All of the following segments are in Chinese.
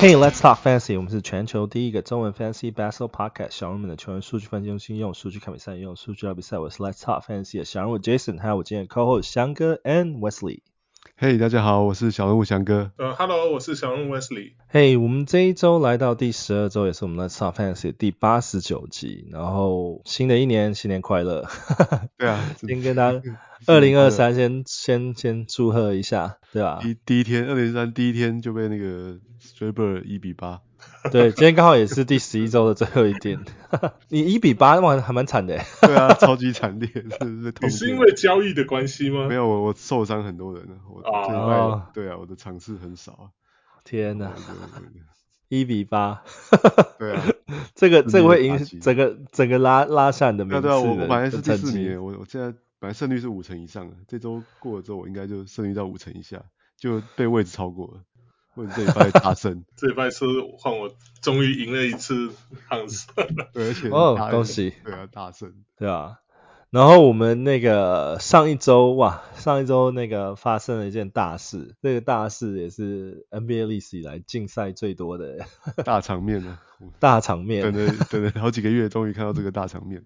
Hey, let's talk fancy。我们是全球第一个中文 fancy basketball podcast。小人们的球员数据分析中心，用数据看比赛，用数据聊比赛。我是 Let's talk fancy 的小人物 Jason，还有我今天的 co-host 香哥 and Wesley。嘿，大家好，我是小人物翔哥。呃，Hello，我是小人物 Wesley。嘿，我们这一周来到第十二周，也是我们 Let's talk fantasy 第八十九集。然后新的一年，新年快乐！对啊，先跟大家二零二三先先先祝贺一下，对吧？第第一天，二零二三第一天就被那个 Strasburg 一比八。对，今天刚好也是第十一周的最后一天。你一比八，哇，还蛮惨的。对啊，超级惨烈，是不是？你是因为交易的关系吗？没有，我我受伤很多人了。我对啊，我的场次很少啊。天哪，一比八。对啊，这个这个会影整个整个拉拉下你的名次。对啊，我我本来是第四名，我我现在本来胜率是五成以上的，这周过了之后，我应该就胜率到五成以下，就被位置超过了。或者这礼拜大胜，这礼拜是换我终于赢了一次汉斯，对，而且哦，恭喜，对啊，大胜，对啊。然后我们那个上一周哇，上一周那个发生了一件大事，这个大事也是 NBA 历史以来竞赛最多的。大场面了，大场面，等了等了好几个月，终于看到这个大场面。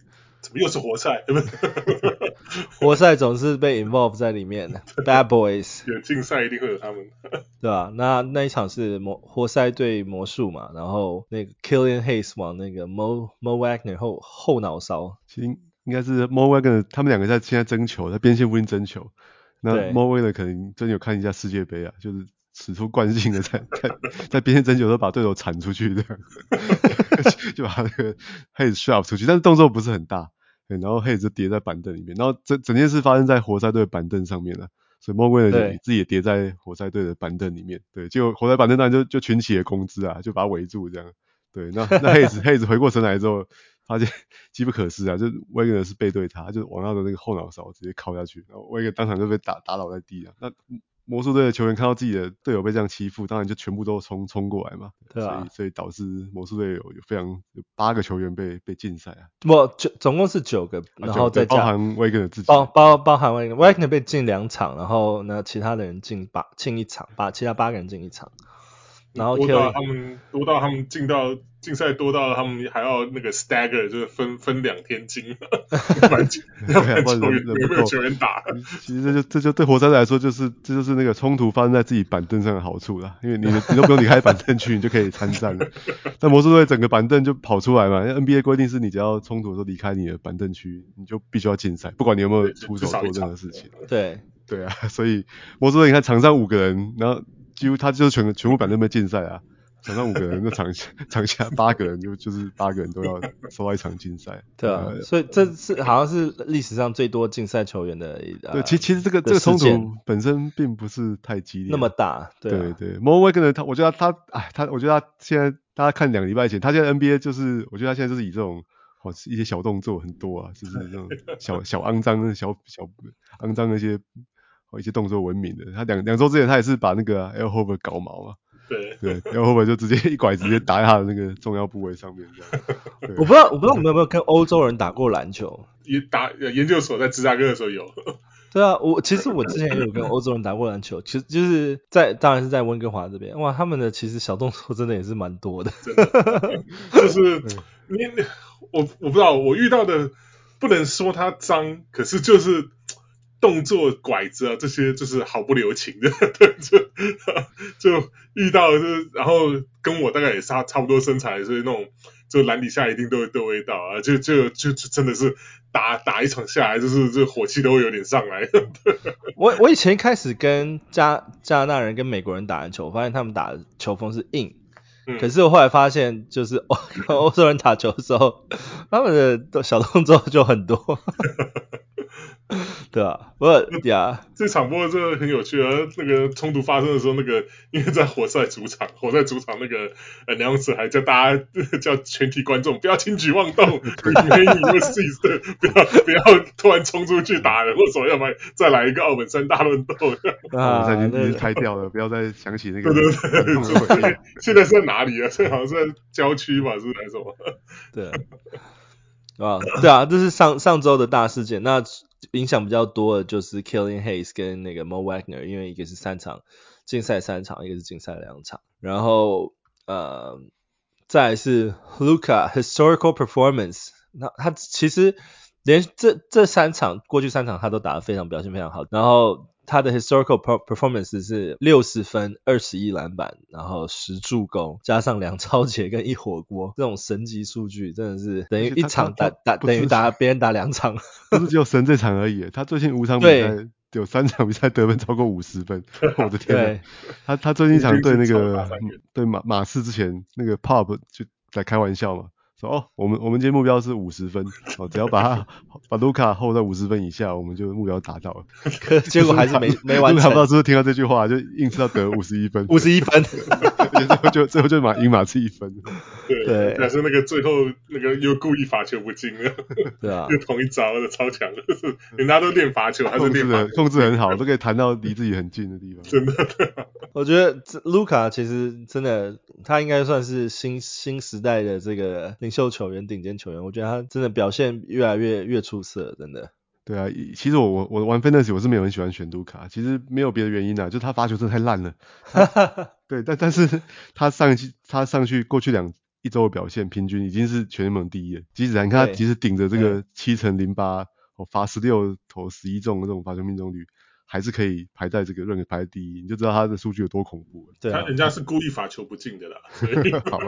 又是活塞？活塞总是被 involve 在里面的，Bad Boys。有竞赛一定会有他们，对吧、啊？那那一场是魔活塞对魔术嘛，然后那个 Killian Hayes 往那个 Mo Mo Wagner 后后脑勺。其实应该是 Mo Wagner 他们两个在现在争球，在边线附近争球。那 Mo Wagner 可能真有看一下世界杯啊，就是使出惯性的在在在边线争球，都把对手铲出去这样，就把那个 Hayes shove 出去，但是动作不是很大。对，然后黑子跌在板凳里面，然后整整件事发生在活塞队的板凳上面了，所以莫威尔自己也跌在活塞队的板凳里面。对，结果活塞板凳上就就群起而攻之啊，就把他围住这样。对，那那黑子黑子回过神来之后，发现 机不可失啊，就威尔是背对他，就往他的那个后脑勺直接敲下去，然后威尔当场就被打打倒在地上。那魔术队的球员看到自己的队友被这样欺负，当然就全部都冲冲过来嘛。对啊。所以所以导致魔术队有有非常有八个球员被被禁赛啊。不，九总共是九个，然后再加包含威根自己。包包包含威根，威根被禁两场，然后呢其他的人禁八禁一场，把其他八个人禁一场。然后多到他们多到他们进到竞赛多到他们还要那个 stagger 就是分分两天进，要 不然球员有没有球员打？其实这就这就对活塞来说就是这就是那个冲突发生在自己板凳上的好处啦，因为你你都不用离开板凳区，你就可以参战了。但魔术队整个板凳就跑出来嘛，因为 NBA 规定是你只要冲突的时候离开你的板凳区，你就必须要禁赛，不管你有没有出手做任何事情。对对啊，所以魔术队你看场上五个人，然后。几乎他就是全全部板凳被禁赛啊，场上五个人，那场场下八个人就就是八个人都要收到一场竞赛。对啊，所以这是好像是历史上最多竞赛球员的。对，其其实这个这个冲突本身并不是太激烈，那么大。对对对，Mo Wagner 他，我觉得他哎他，我觉得他现在大家看两个礼拜前，他现在 NBA 就是，我觉得他现在就是以这种哦一些小动作很多啊，就是那种 小小肮脏、小小肮脏那些。一些动作闻名的，他两两周之前他也是把那个 Al Horford 搞毛嘛，对对，Al Horford 就直接一拐直接打在他的那个重要部位上面这样。我不知道我不知道你们有没有跟欧洲人打过篮球？也打研究所在芝加哥的时候有。对啊，我其实我之前也有跟欧洲人打过篮球，其实就是在当然是在温哥华这边，哇，他们的其实小动作真的也是蛮多的，真的就是你我我不知道我遇到的不能说他脏，可是就是。动作拐子啊，这些就是毫不留情的，对，就就遇到就是，然后跟我大概也差差不多身材，所以那种就篮底下一定都会都会到啊，就就就就真的是打打一场下来，就是这火气都会有点上来。我我以前一开始跟加加拿大人跟美国人打篮球，我发现他们打的球风是硬，嗯、可是我后来发现，就是 欧欧洲人打球的时候，他们的小动作就很多。对啊，不过呀，这场波真的很有趣啊！那个冲突发生的时候，那个因为在活塞主场，活塞主场那个呃梁子还叫大家叫全体观众不要轻举妄动，没你们自己的，不要不要突然冲出去打人，或者要不然再来一个奥本山大乱斗。啊，已经已经开掉了，不要再想起那个。对对对，现在是在哪里啊？现在好像是在郊区吧？是不是还是什么？对。啊，对啊，这是上上周的大事件。那影响比较多的就是 Killing Hayes 跟那个 Mo Wagner，因为一个是三场竞赛三场，一个是竞赛两场。然后呃，再是 Luca historical performance，那他其实连这这三场过去三场他都打得非常表现非常好，然后。他的 historical performance 是六十分、二十一篮板，然后十助攻，加上两超截跟一火锅，这种神级数据真的是等于一场打打等于打别人打两场，不是只有神这场而已。他最近五场比赛有三场比赛得分超过五十分，我的天呐！他他最近一场对那个对马马刺之前那个 Pop 就在开玩笑嘛。哦，我们我们今天目标是五十分，哦，只要把他把卢卡 hold 在五十分以下，我们就目标达到了。可结果还是没没完成。卢卡不知道是不是听到这句话，就硬是要得五十一分。五十一分，最后就最后就马赢马刺一分。对，但是那个最后那个又故意罚球不进了。对啊，又同一招的超强，人家都练罚球，还是练罚球，控制很好，都可以弹到离自己很近的地方。真的，对。我觉得卢卡其实真的，他应该算是新新时代的这个。秀球员，顶尖球员，我觉得他真的表现越来越越出色，真的。对啊，其实我我我玩 Fantasy 我是没有很喜欢选杜卡，其实没有别的原因啊，就他发球真的太烂了。对，但但是他上一期他上去过去两一周的表现，平均已经是全联盟第一了。即使你看他即使顶着这个七成零八，哦罚十六投十一中的这种罚球命中率。还是可以排在这个认可排在第一，你就知道他的数据有多恐怖。对、啊，他人家是故意罚球不进的啦，所以 好吧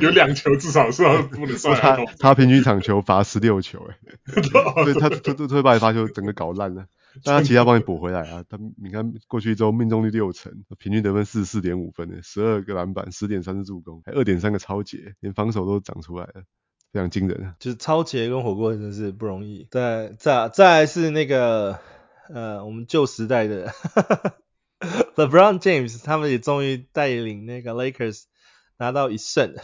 有两球至少是不能算。他他平均场球罚十六球，哎，对他他他会把你罚球整个搞烂了，但他其他帮你补回来啊。他你看过去一周命中率六成，平均得分四十四点五分，十二个篮板，十点三次助攻，还二点三个超截，连防守都长出来了，非常惊人。就是超截跟火锅真的是不容易。再再再来是那个。呃，我们旧时代的 LeBron James，他们也终于带领那个 Lakers 拿到一胜，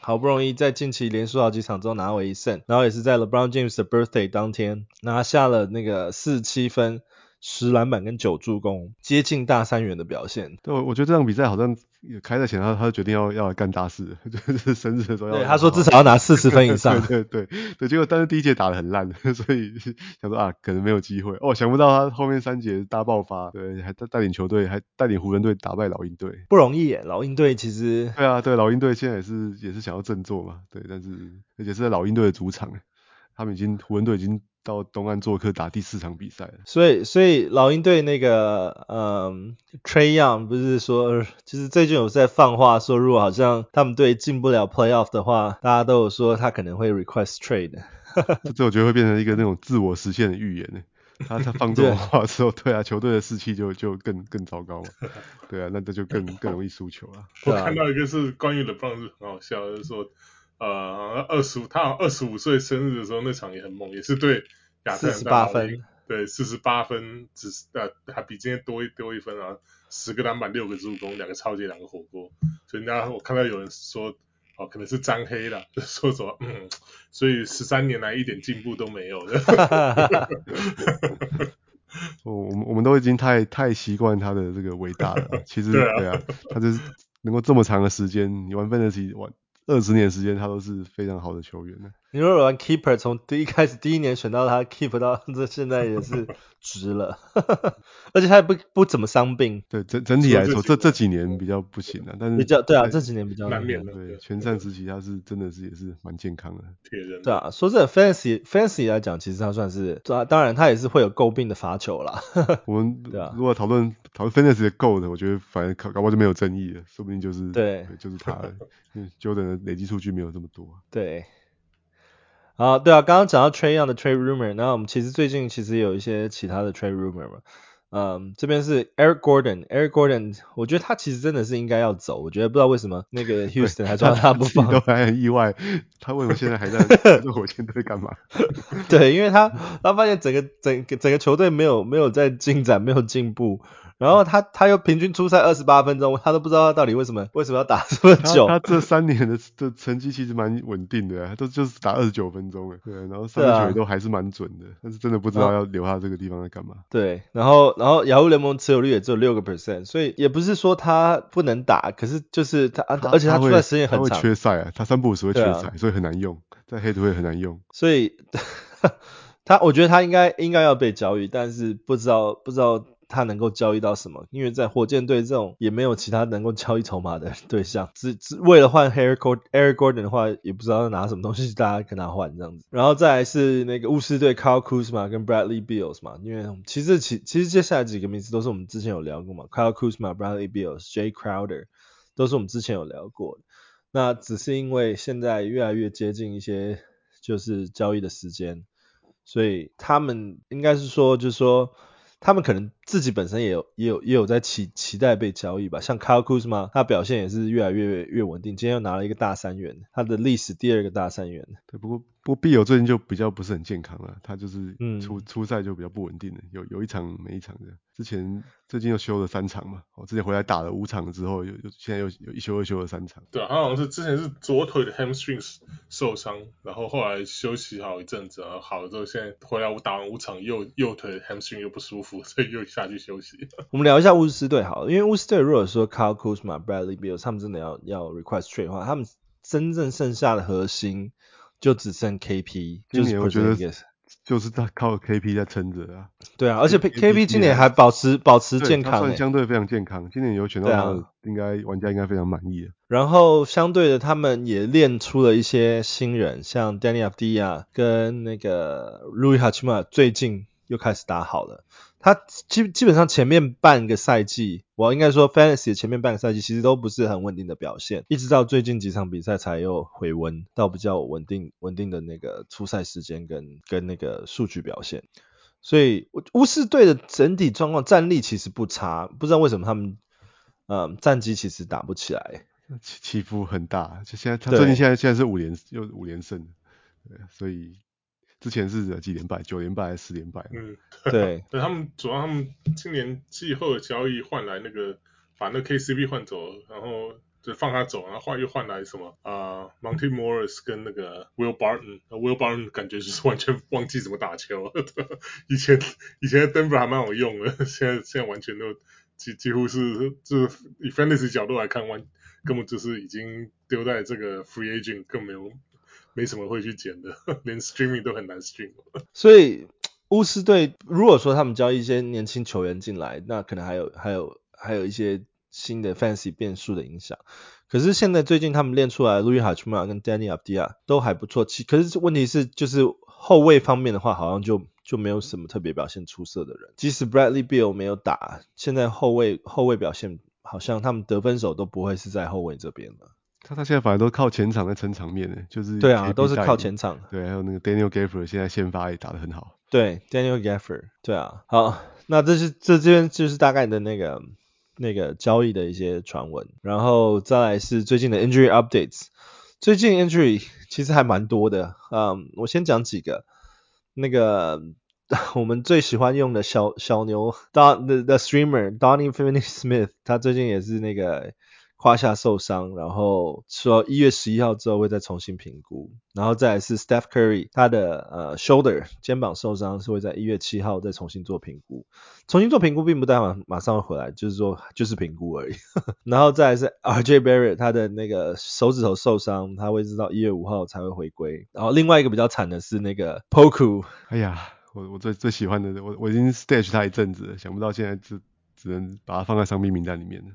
好不容易在近期连输好几场之后拿回一胜，然后也是在 LeBron James 的 birthday 当天拿下了那个四七分。十篮板跟九助攻，接近大三元的表现。对，我觉得这场比赛好像也开在前，他他就决定要要来干大事，就是生日的时候要。对，他说至少要拿四十分以上。对对对对，结果但是第一节打得很烂，所以想说啊，可能没有机会。哦，想不到他后面三节大爆发，对，还带带领球队，还带领湖人队打败老鹰队，不容易耶。老鹰队其实。对啊，对，老鹰队现在也是也是想要振作嘛，对，但是而且是在老鹰队的主场，他们已经湖人队已经。到东岸做客打第四场比赛，所以所以老鹰队那个嗯 Trae Young 不是说，其实最近有在放话说，如果好像他们队进不了 Playoff 的话，大家都有说他可能会 request trade。这我觉得会变成一个那种自我实现的预言呢。他他放这种话之后，对啊，球队的士气就就更更糟糕了。对啊，那这就更更容易输球了。我看到一个是关于 LeBron 是很好笑，就是说。呃，二十五，他好像二十五岁生日的时候那场也很猛，也是对亚特兰大老鹰，对，四十八分，只是呃还比今天多一多一分啊，十个篮板，六个助攻，两个超级，两个火锅，所以人家我看到有人说，哦，可能是张黑了，就 说什么，嗯，所以十三年来一点进步都没有的。我我们我们都已经太太习惯他的这个伟大了，其实 对啊，对啊，他就是能够这么长的时间，你玩分得起玩。二十年时间，他都是非常好的球员呢。你如果玩 keeper，从第一开始第一年选到他 keep 到这现在也是值了，而且他也不不怎么伤病。对整整体来说，这这几年比较不行了，但是比较对啊，这几年比较难免了。对全盛时期他是真的是也是蛮健康的。铁人。对啊，说真的 fantasy fantasy 来讲，其实他算是，当然他也是会有诟病的罚球啦。我们如果讨论讨论 fantasy 的 GOAT 的，我觉得反正搞搞不好就没有争议了，说不定就是对，就是他，Jordan 的累积数据没有这么多。对。啊，对啊，刚刚讲到 Trae Young 的 trade rumor，那我们其实最近其实有一些其他的 trade rumor 嘛，嗯，这边是 Eric Gordon，Eric Gordon，我觉得他其实真的是应该要走，我觉得不知道为什么那个 Houston 还抓他不放，都还很意外，他为什么现在还在 火箭队干嘛？对，因为他他发现整个整个整个球队没有没有在进展，没有进步。然后他他又平均出赛二十八分钟，他都不知道他到底为什么为什么要打 这么久。他，他这三年的的成绩其实蛮稳定的，他都就是打二十九分钟，对，然后三分球也都还是蛮准的，啊，但是真的不知道要留他这个地方在干嘛。对，然后然后雅虎联盟持有率也只有六个 percent，所以也不是说他不能打，可是就是他，他而且他出赛时间很长，他会缺赛啊，他三不五时会缺赛，啊，所以很难用，在黑土会很难用。所以 他我觉得他应该应该要被交易，但是不知道不知道。他能够交易到什么，因为在火箭队这种也没有其他能够交易筹码的对象，只只为了换 Eric Gordon 的话，也不知道拿什么东西大家跟他换这样子。然后再来是那个巫师队 Kyle Kuzma 跟 Bradley Beals 嘛，因为其实其其实接下来几个名字都是我们之前有聊过嘛，Kyle Kuzma、Bradley Beals、Jay Crowder 都是我们之前有聊过的。那只是因为现在越来越接近一些就是交易的时间，所以他们应该是说，就是说。他们可能自己本身也有也有也有在期期待被交易吧，像 Kyle Kuzma，他表现也是越来越越稳定，今天又拿了一个大三元，他的历史第二个大三元。对，不过不过 Beal 最近就比较不是很健康了，他就是出、嗯、出赛就比较不稳定了，有有一场没一场的。之前最近又休了三场嘛，我之前回来打了五场之后，又又现在又又一休二休了三场。对啊，他好像是之前是左腿的 hamstring 受伤，然后后来休息好一阵子，然后好了之后现在回来我打完五场，右右腿 hamstring 又不舒服，所以又下去休息。我们聊一下巫师队好了，因为巫师队如果说 Kyle Kuzma、Bradley Beal 他们真的要要 request trade 的话，他们真正剩下的核心就只剩 KP，就是我觉得。就是他靠 KP 在撑着啊。对啊，而且 KP 今年还保持保持健康，欸，算相对非常健康。今年有选到他，应该玩家应该非常满意的。然后相对的，他们也练出了一些新人，像 Deni Avdija 跟那个 Rui Hachimura 最近又开始打好了。他基基本上前面半个赛季，我应该说 Fantasy 前面半个赛季其实都不是很稳定的表现，一直到最近几场比赛才又回温到比较稳定稳定的那个出赛时间跟跟那个数据表现。所以巫师队的整体状况战力其实不差，不知道为什么他们嗯战绩其实打不起来，起起伏很大。就现在他最近现在现在是五连又五连胜，对，所以。之前是几连败，九连败还是十连败？嗯，对。对，他们主要他们今年季后的交易换来那个把那个 KCP 换走，然后就放他走，然后换又换来什么啊、呃、Monte Morris 跟那个 Will Barton，Will Barton 感觉就是完全忘记怎么打球。以前以前 Denver 还蛮好用的，现在现在完全都几几乎是就是以 Fantasy 角度来看，完根本就是已经丢在这个 Free Agent 更没有。没什么会去捡的，连 streaming 都很难 stream。所以巫师队如果说他们交一些年轻球员进来，那可能还有还有还有一些新的 fancy 变数的影响。可是现在最近他们练出来，Rui Hachimura 跟 Deni Avdija 都还不错。其可是问题是就是后卫方面的话，好像就就没有什么特别表现出色的人。即使 Bradley Beal 没有打，现在后卫后卫表现好像他们得分手都不会是在后卫这边了。他他现在反而都靠前场在撑场面呢，就是对啊，都是靠前场。对，还有那个 Daniel Gafford 现在先发也打得很好。对，Daniel Gafford，对啊。好，那这是这这边就是大概的那个那个交易的一些传闻，然后再来是最近的 injury updates。最近 injury 其实还蛮多的，嗯，我先讲几个。那个 我们最喜欢用的小小牛 Don the the streamer Donnie Finney-Smith，他最近也是那个。胯下受伤，然后说一月十一号之后会再重新评估，然后再来是 Steph Curry，他的呃 shoulder 肩膀受伤是会在一月七号再重新做评估，重新做评估并不代表马上会回来，就是说就是评估而已。然后再来是 RJ Barrett，他的那个手指头受伤，他会直到一月五号才会回归。然后另外一个比较惨的是那个 Poku，哎呀，我我最最喜欢的，我我已经 stage 他一阵子了，想不到现在只只能把他放在伤病名单里面了。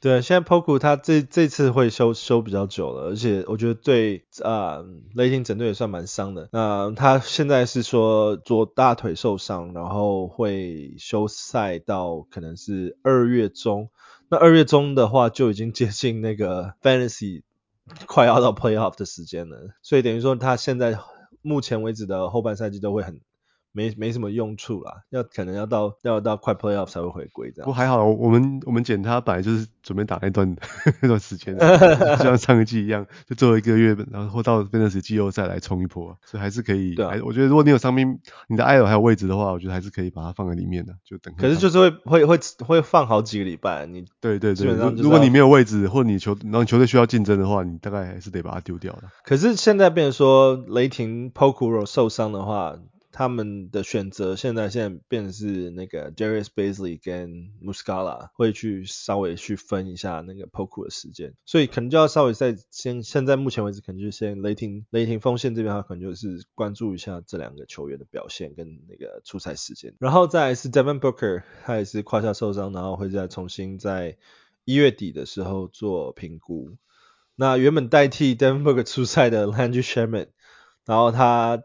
对，现在 Poku 他这这次会休休比较久了，而且我觉得对啊、雷霆整队也算蛮伤的。那他现在是说左大腿受伤，然后会休赛到可能是二月中。那二月中的话就已经接近那个 Fantasy 快要到 Playoff 的时间了，所以等于说他现在目前为止的后半赛季都会很。没没什么用处啦，要可能要到要到快 playoff 才会回归这样。不过还好，我们我们捡他本来就是准备打那段 那段时间，就像上一季一样，就最后一个月，然后到变成是季后赛来冲一波，所以还是可以。对啊，我觉得如果你有伤兵，你的 IL 还有位置的话，我觉得还是可以把它放在里面的，就等。可是就是会会会会放好几个礼拜，你对对对，如果你没有位置，或者你球然后你球队需要竞争的话，你大概还是得把它丢掉的。可是现在变成说雷霆 Poku 受伤的话。他们的选择现在现在变成是那个 Darius Bazley 跟 Muscala 会去稍微去分一下那个 Poku 的时间，所以可能就要稍微在先现在目前为止可能就先雷霆雷霆锋线这边的话，可能就是关注一下这两个球员的表现跟那个出赛时间，然后再来是 Devin Booker，他也是胯下受伤，然后会再重新在一月底的时候做评估。那原本代替 Devin Booker 出赛的 Landry Shamet，然后他。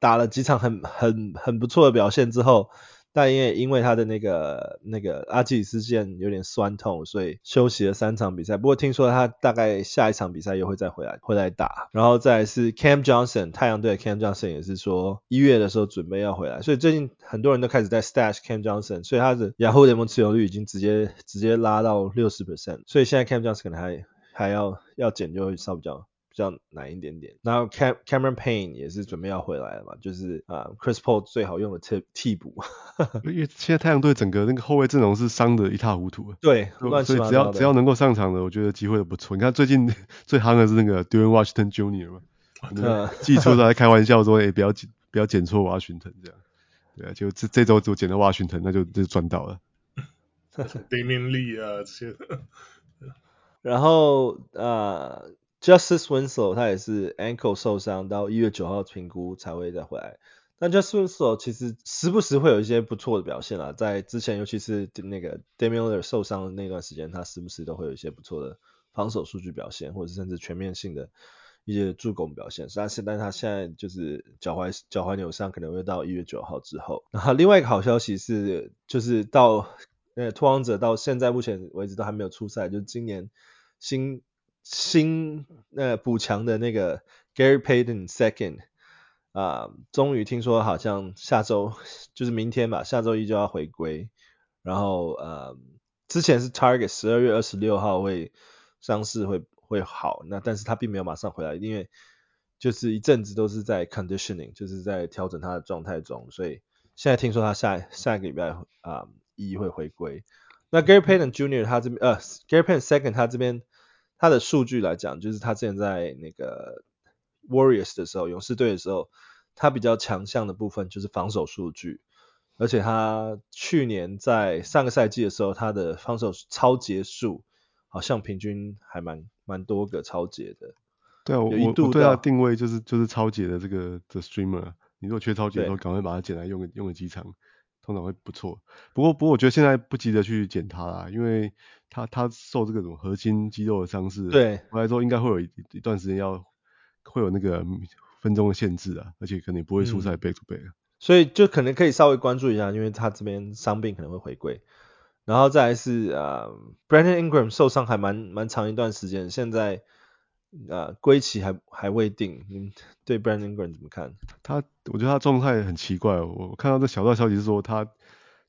打了几场很很很不错的表现之后，但因为因为他的那个那个阿基里斯腱有点酸痛，所以休息了三场比赛。不过听说他大概下一场比赛又会再回来回来打。然后再是 Cam Johnson，太阳队的 Cam Johnson 也是说一月的时候准备要回来，所以最近很多人都开始在 stash Cam Johnson，所以他的 Yahoo 联盟持有率已经直接直接拉到六十 percent，所以现在 Cam Johnson 可能还还要要减就会稍比较。比较难一点点，然后 Cam Cameron Payne 也是准备要回来了嘛，就是啊、uh, Chris Paul 最好用的替替补，因为现在太阳队整个那个后卫阵容是伤得一塌糊涂，对，所以只要只要能够上场的，我觉得机会都不错。你看最近 最夯的是那个 Duane Washington Jr. 嘛，季初都在开玩笑说，哎、欸，不要不要剪错 Washington 这样，对啊，就这这周就剪到 Washington，那就就赚到了。Damion Lee 啊这些，然后啊。Justice Winslow 他也是 ankle 受伤，到一月九号评估才会再回来。但 Justice Winslow 其实时不时会有一些不错的表现啊，在之前尤其是那个 Damian Lillard 受伤的那段时间，他时不时都会有一些不错的防守数据表现，或者甚至全面性的一些助攻表现。但是，但他现在就是脚踝脚踝扭伤，可能会到一月九号之后。然后另外一个好消息是，就是到呃拓荒者到现在目前为止都还没有出赛，就是今年新。新呃补强的那个 Gary Payton Second 啊，终于听说好像下周就是明天吧，下周一就要回归。然后呃，之前是 Target 十二月二十六号会上市会会好，那但是他并没有马上回来，因为就是一阵子都是在 conditioning，就是在调整他的状态中，所以现在听说他下下一个礼拜啊一会回归。那 Gary Payton Junior 他这边呃 Gary Payton Second 他这边。他的数据来讲，就是他之前在那个 Warriors 的时候，勇士队的时候，他比较强项的部分就是防守数据，而且他去年在上个赛季的时候，他的防守超节数好像平均还蛮蛮多个超节的。对啊，我我对他定位就是就是超节的这个的 streamer，你如果缺超节的时候，赶快把它捡来用个用个几场。通常会不错，不过不过我觉得现在不急着去减他啦，因为他他受这个什么核心肌肉的伤势，对，回来之后应该会有一一段时间要会有那个分钟的限制啊，而且可能也不会出赛。back to back，所以就可能可以稍微关注一下，因为他这边伤病可能会回归，然后再来是啊、呃、Brandon Ingram 受伤还蛮蛮长一段时间，现在。啊，归期还还未定，你对 Brandon Ingram 怎么看？他，我觉得他状态很奇怪。我看到这小道消息是说他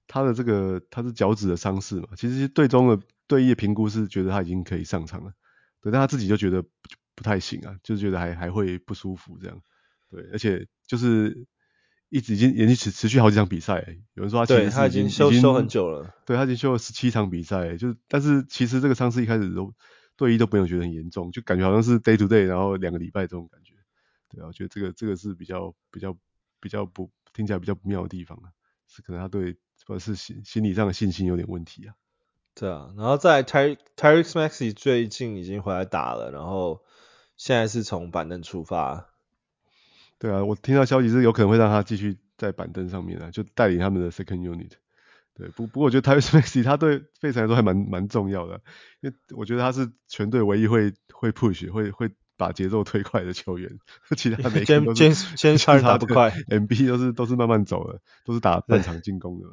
他的这个他是脚趾的伤势嘛，其实队中的队医评估是觉得他已经可以上场了，对，但他自己就觉得不，不太行啊，就是觉得还还会不舒服这样，对，而且就是一直已经连续持持续好几场比赛，有人说他其实已经他已经休休很久了，对，他已经休了十七场比赛，就是但是其实这个伤势一开始都。队医都不用觉得很严重，就感觉好像是 day to day，然后两个礼拜这种感觉。对啊，我觉得这个这个是比较比较比较不听起来比较不妙的地方啊，是可能他对或者是心心理上的信心有点问题啊。对啊，然后在 Tyrese Maxey 最近已经回来打了，然后现在是从板凳出发。对啊，我听到消息是有可能会让他继续在板凳上面啊，就带领他们的 second unit。对，不不过我觉得 Tyrese Maxey 他对费城来说还蛮蛮重要的，因为我觉得他是全队唯一会会 push 会会把节奏推快的球员，其他每个都是先先打不快，MB 都是都是慢慢走的，都是打半场进攻的，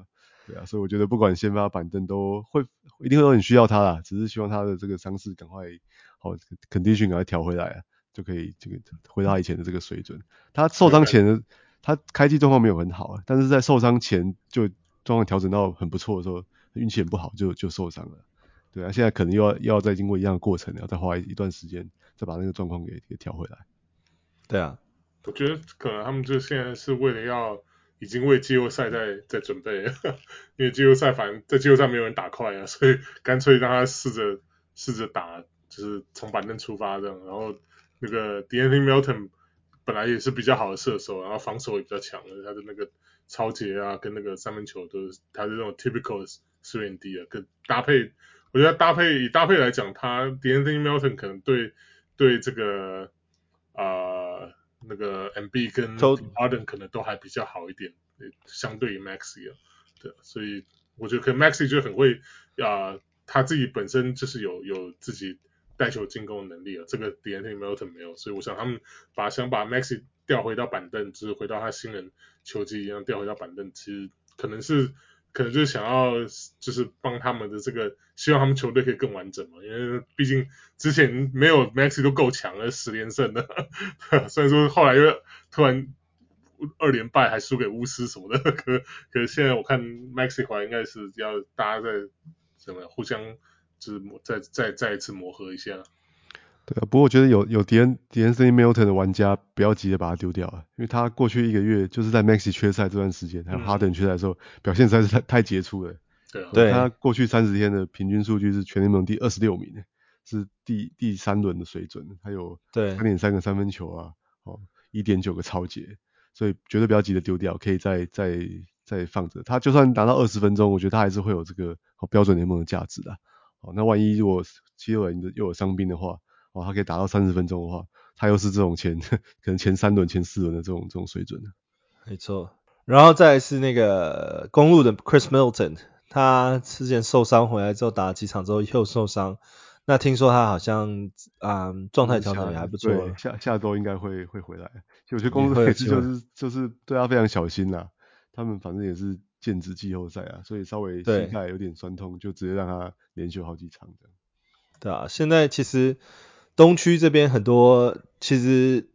对啊，所以我觉得不管先发板凳都会一定会很需要他啦，只是希望他的这个伤势赶快好 condition 赶快调回来啊，就可以这个回到他以前的这个水准。他受伤前的他开季状况没有很好啊，但是在受伤前就。状况调整到很不错的时候，运气很不好就就受伤了，对啊，现在可能又要又要再经过一样的过程，要再花一一段时间再把那个状况给给调回来。对啊，我觉得可能他们就现在是为了要已经为季后赛在在准备，因为季后赛反正在季后赛没有人打快啊，所以干脆让他试着试着打，就是从板凳出发这样，然后那个 De'Anthony Melton 本来也是比较好的射手，然后防守也比较强的，他的那个抄截啊，跟那个三分球都是他是那种 typical 3D 啊，跟搭配，我觉得搭配以搭配来讲，他 De'Anthony Melton 可能对对这个啊、呃、那个 Embiid 跟 Harden 可能都还比较好一点，相对于 Maxey 啊，对，所以我觉得可能 Maxey 就很会啊、呃，他自己本身就是有有自己。带球进攻能力啊，这个 d a n t o n Melton 没有，所以我想他们把想把 Maxi 调回到板凳，就是回到他新人球季一样调回到板凳，其实可能是可能就是想要就是帮他们的这个，希望他们球队可以更完整嘛，因为毕竟之前没有 Maxi 都够强了，十连胜的，虽然说后来又突然二连败还输给巫师什么的，可可是现在我看 Maxi 回来应该是要大家在什么互相。是磨再再再一次磨合一下。对啊，不过我觉得有有 De'Anthony Melton 的玩家不要急着把他丢掉啊，因为他过去一个月就是在 Maxey 缺赛这段时间，还有 Harden 缺赛的时候，嗯、表现实在是太太杰出了。对啊，对他过去三十天的平均数据是全联盟第二十六名，是第第三轮的水准，他有三点三个三分球啊，哦，一点九个超节，所以绝对不要急着丢掉，可以再再再放着。他就算达到二十分钟，我觉得他还是会有这个标准联盟的价值的。哦，那万一如果七六人又有伤兵的话，哦，他可以打到三十分钟的话，他又是这种前 可能前三轮、前四轮的这种这种水准。没错，然后再来是那个公路的 Chris Middleton，他之前受伤回来之后打了几场之后又受伤，那听说他好像啊状态调整也还不错，下下周应该会会回来。其实我觉得公鹿每次就是就是对他非常小心啦，他们反正也是。限制季后赛啊，所以稍微膝盖有点酸痛，就直接让他连续好几场这样。对啊，现在其实东区这边很多，其实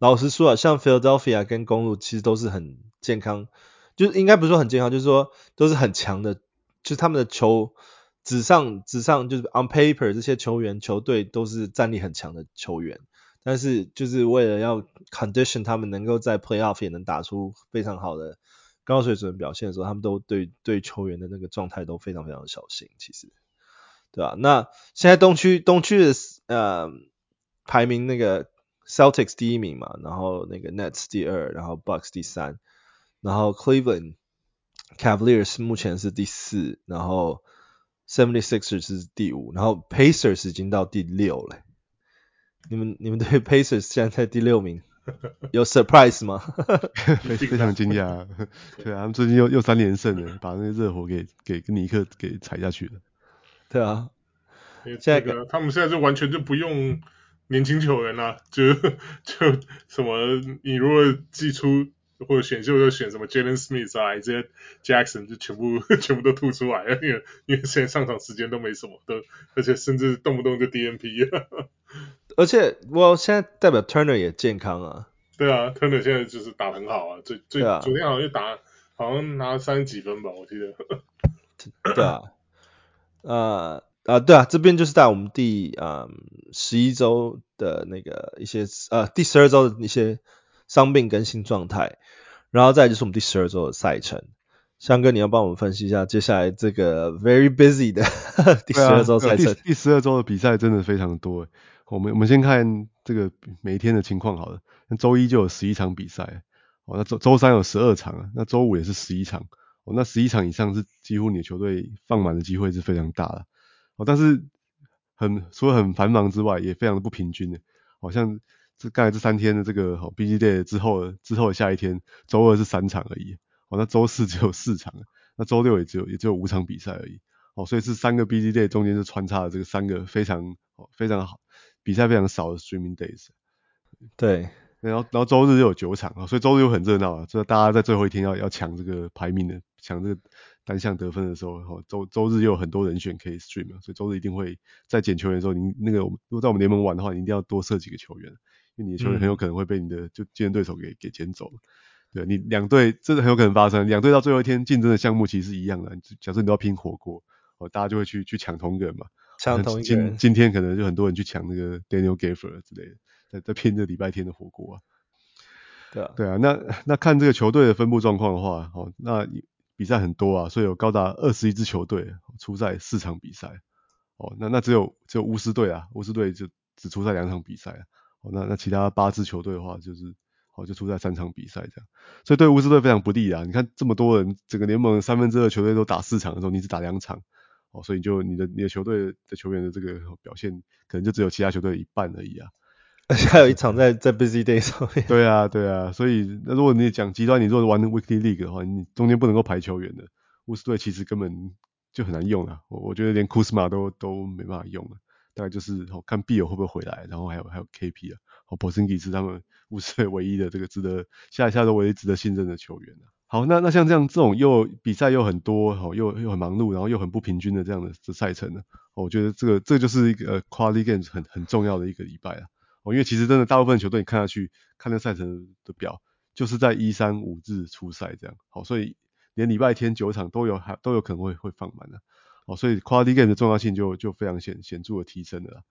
老实说啊，像 Philadelphia 跟公路其实都是很健康，就是应该不是说很健康，就是说都是很强的，就是他们的球纸上纸上就是 on paper 这些球员球队都是战力很强的球员，但是就是为了要 condition 他们能够在 playoff 也能打出非常好的。高水准表现的时候，他们都对对球员的那个状态都非常非常小心，其实，对吧？那现在东区东区的呃排名那个 Celtics 第一名嘛，然后那个 Nets 第二，然后 Bucks 第三，然后 Cleveland Cavaliers 目前是第四，然后 seventy six 是第五，然后 Pacers 已经到第六了。你们你们对 Pacers 现在在第六名？有 surprise 吗？非非常惊讶，对啊，他们最近又又三连胜了，把那个热火给给尼克给踩下去了。对啊，现在个他们现在就完全就不用年轻球员了，就就什么你如果寄出或者选秀就选什么 Jalen Smith 啊，这些 Jackson 就全部全部都吐出来了，因为因为现在上场时间都没什么，都而且甚至动不动就 DNP。而且我现在代表 Turner 也健康啊。对啊，Turner 现在就是打很好啊，最最昨天好像就打，好像拿了三十几分吧，我记得。对啊，呃啊对啊，这边就是在我们第啊十一周的那个一些呃第十二周的一些伤病更新状态，然后再就是我们第十二周的赛程。香哥，你要帮我们分析一下接下来这个 very busy 的 第十二周赛程。第十二周的比赛真的非常多。我们我们先看这个每一天的情况好了。那周一就有十一场比赛，哦，那周周三有十二场啊，那周五也是十一场，哦，那十一场以上是几乎你的球队放满的机会是非常大的，哦，但是很除了很繁忙之外，也非常的不平均的，好像这刚才这三天的这个哦，BG Day 之后之后的下一天，周二是三场而已，哦，那周四只有四场，那周六也只有也只有五场比赛而已，哦，所以是三个 BG Day 中间是穿插了这个三个非常哦非常好。比赛非常少的 streaming days，对，然后然后周日就有九场啊，所以周日又很热闹啊，就大家在最后一天要要抢这个排名的，抢这个单项得分的时候，哈，周周日又有很多人选可以 stream，所以周日一定会在捡球员的时候，你那个如果在我们联盟玩的话，你一定要多设几个球员，因为你的球员很有可能会被你的就竞争对手给给捡走，对，你两队这是很有可能发生，两队到最后一天竞争的项目其实是一样的，假设你都要拼火锅，哦，大家就会去去抢同一个人嘛。抢同一今今天可能就很多人去抢那个 Daniel Gafford 之类的，在在拼这礼拜天的火锅啊。对啊，对啊，那那看这个球队的分布状况的话，哦，那比赛很多啊，所以有高达二十一支球队出赛四场比赛。哦，那那只有只有巫师队啊，巫师队就只出赛两场比赛啊。哦，那那其他八支球队的话，就是哦，就出赛三场比赛这样，所以对巫师队非常不利啊。你看这么多人，整个联盟三分之二球队都打四场的时候，你只打两场，哦，所以就你的你的球队的球员的这个表现，可能就只有其他球队的一半而已啊。而且还有一场在在 Busy Day 上面。对啊，对啊，所以那如果你讲极端，你如果玩 Weekly League 的话，你中间不能够排球员的，乌斯队其实根本就很难用啊。我我觉得连 Kuzma 都都没办法用了，大概就是看 Beal 会不会回来，然后还有还有 KP 啊。哦，Porzingis 是他们乌斯队唯一的这个值得下一下都唯一值得信任的球员。好，那那像这样这种又比赛又很多，好又又很忙碌，然后又很不平均的这样的这赛程呢，我觉得这个这就是一个 Quality Games 很很重要的一个礼拜啊。哦，因为其实真的大部分球队你看下去看那赛程的表，就是在一三五日出赛这样。好，所以连礼拜天九场都有还都有可能会会放满的。好，所以 Quality Games 的重要性就就非常显显著的提升了。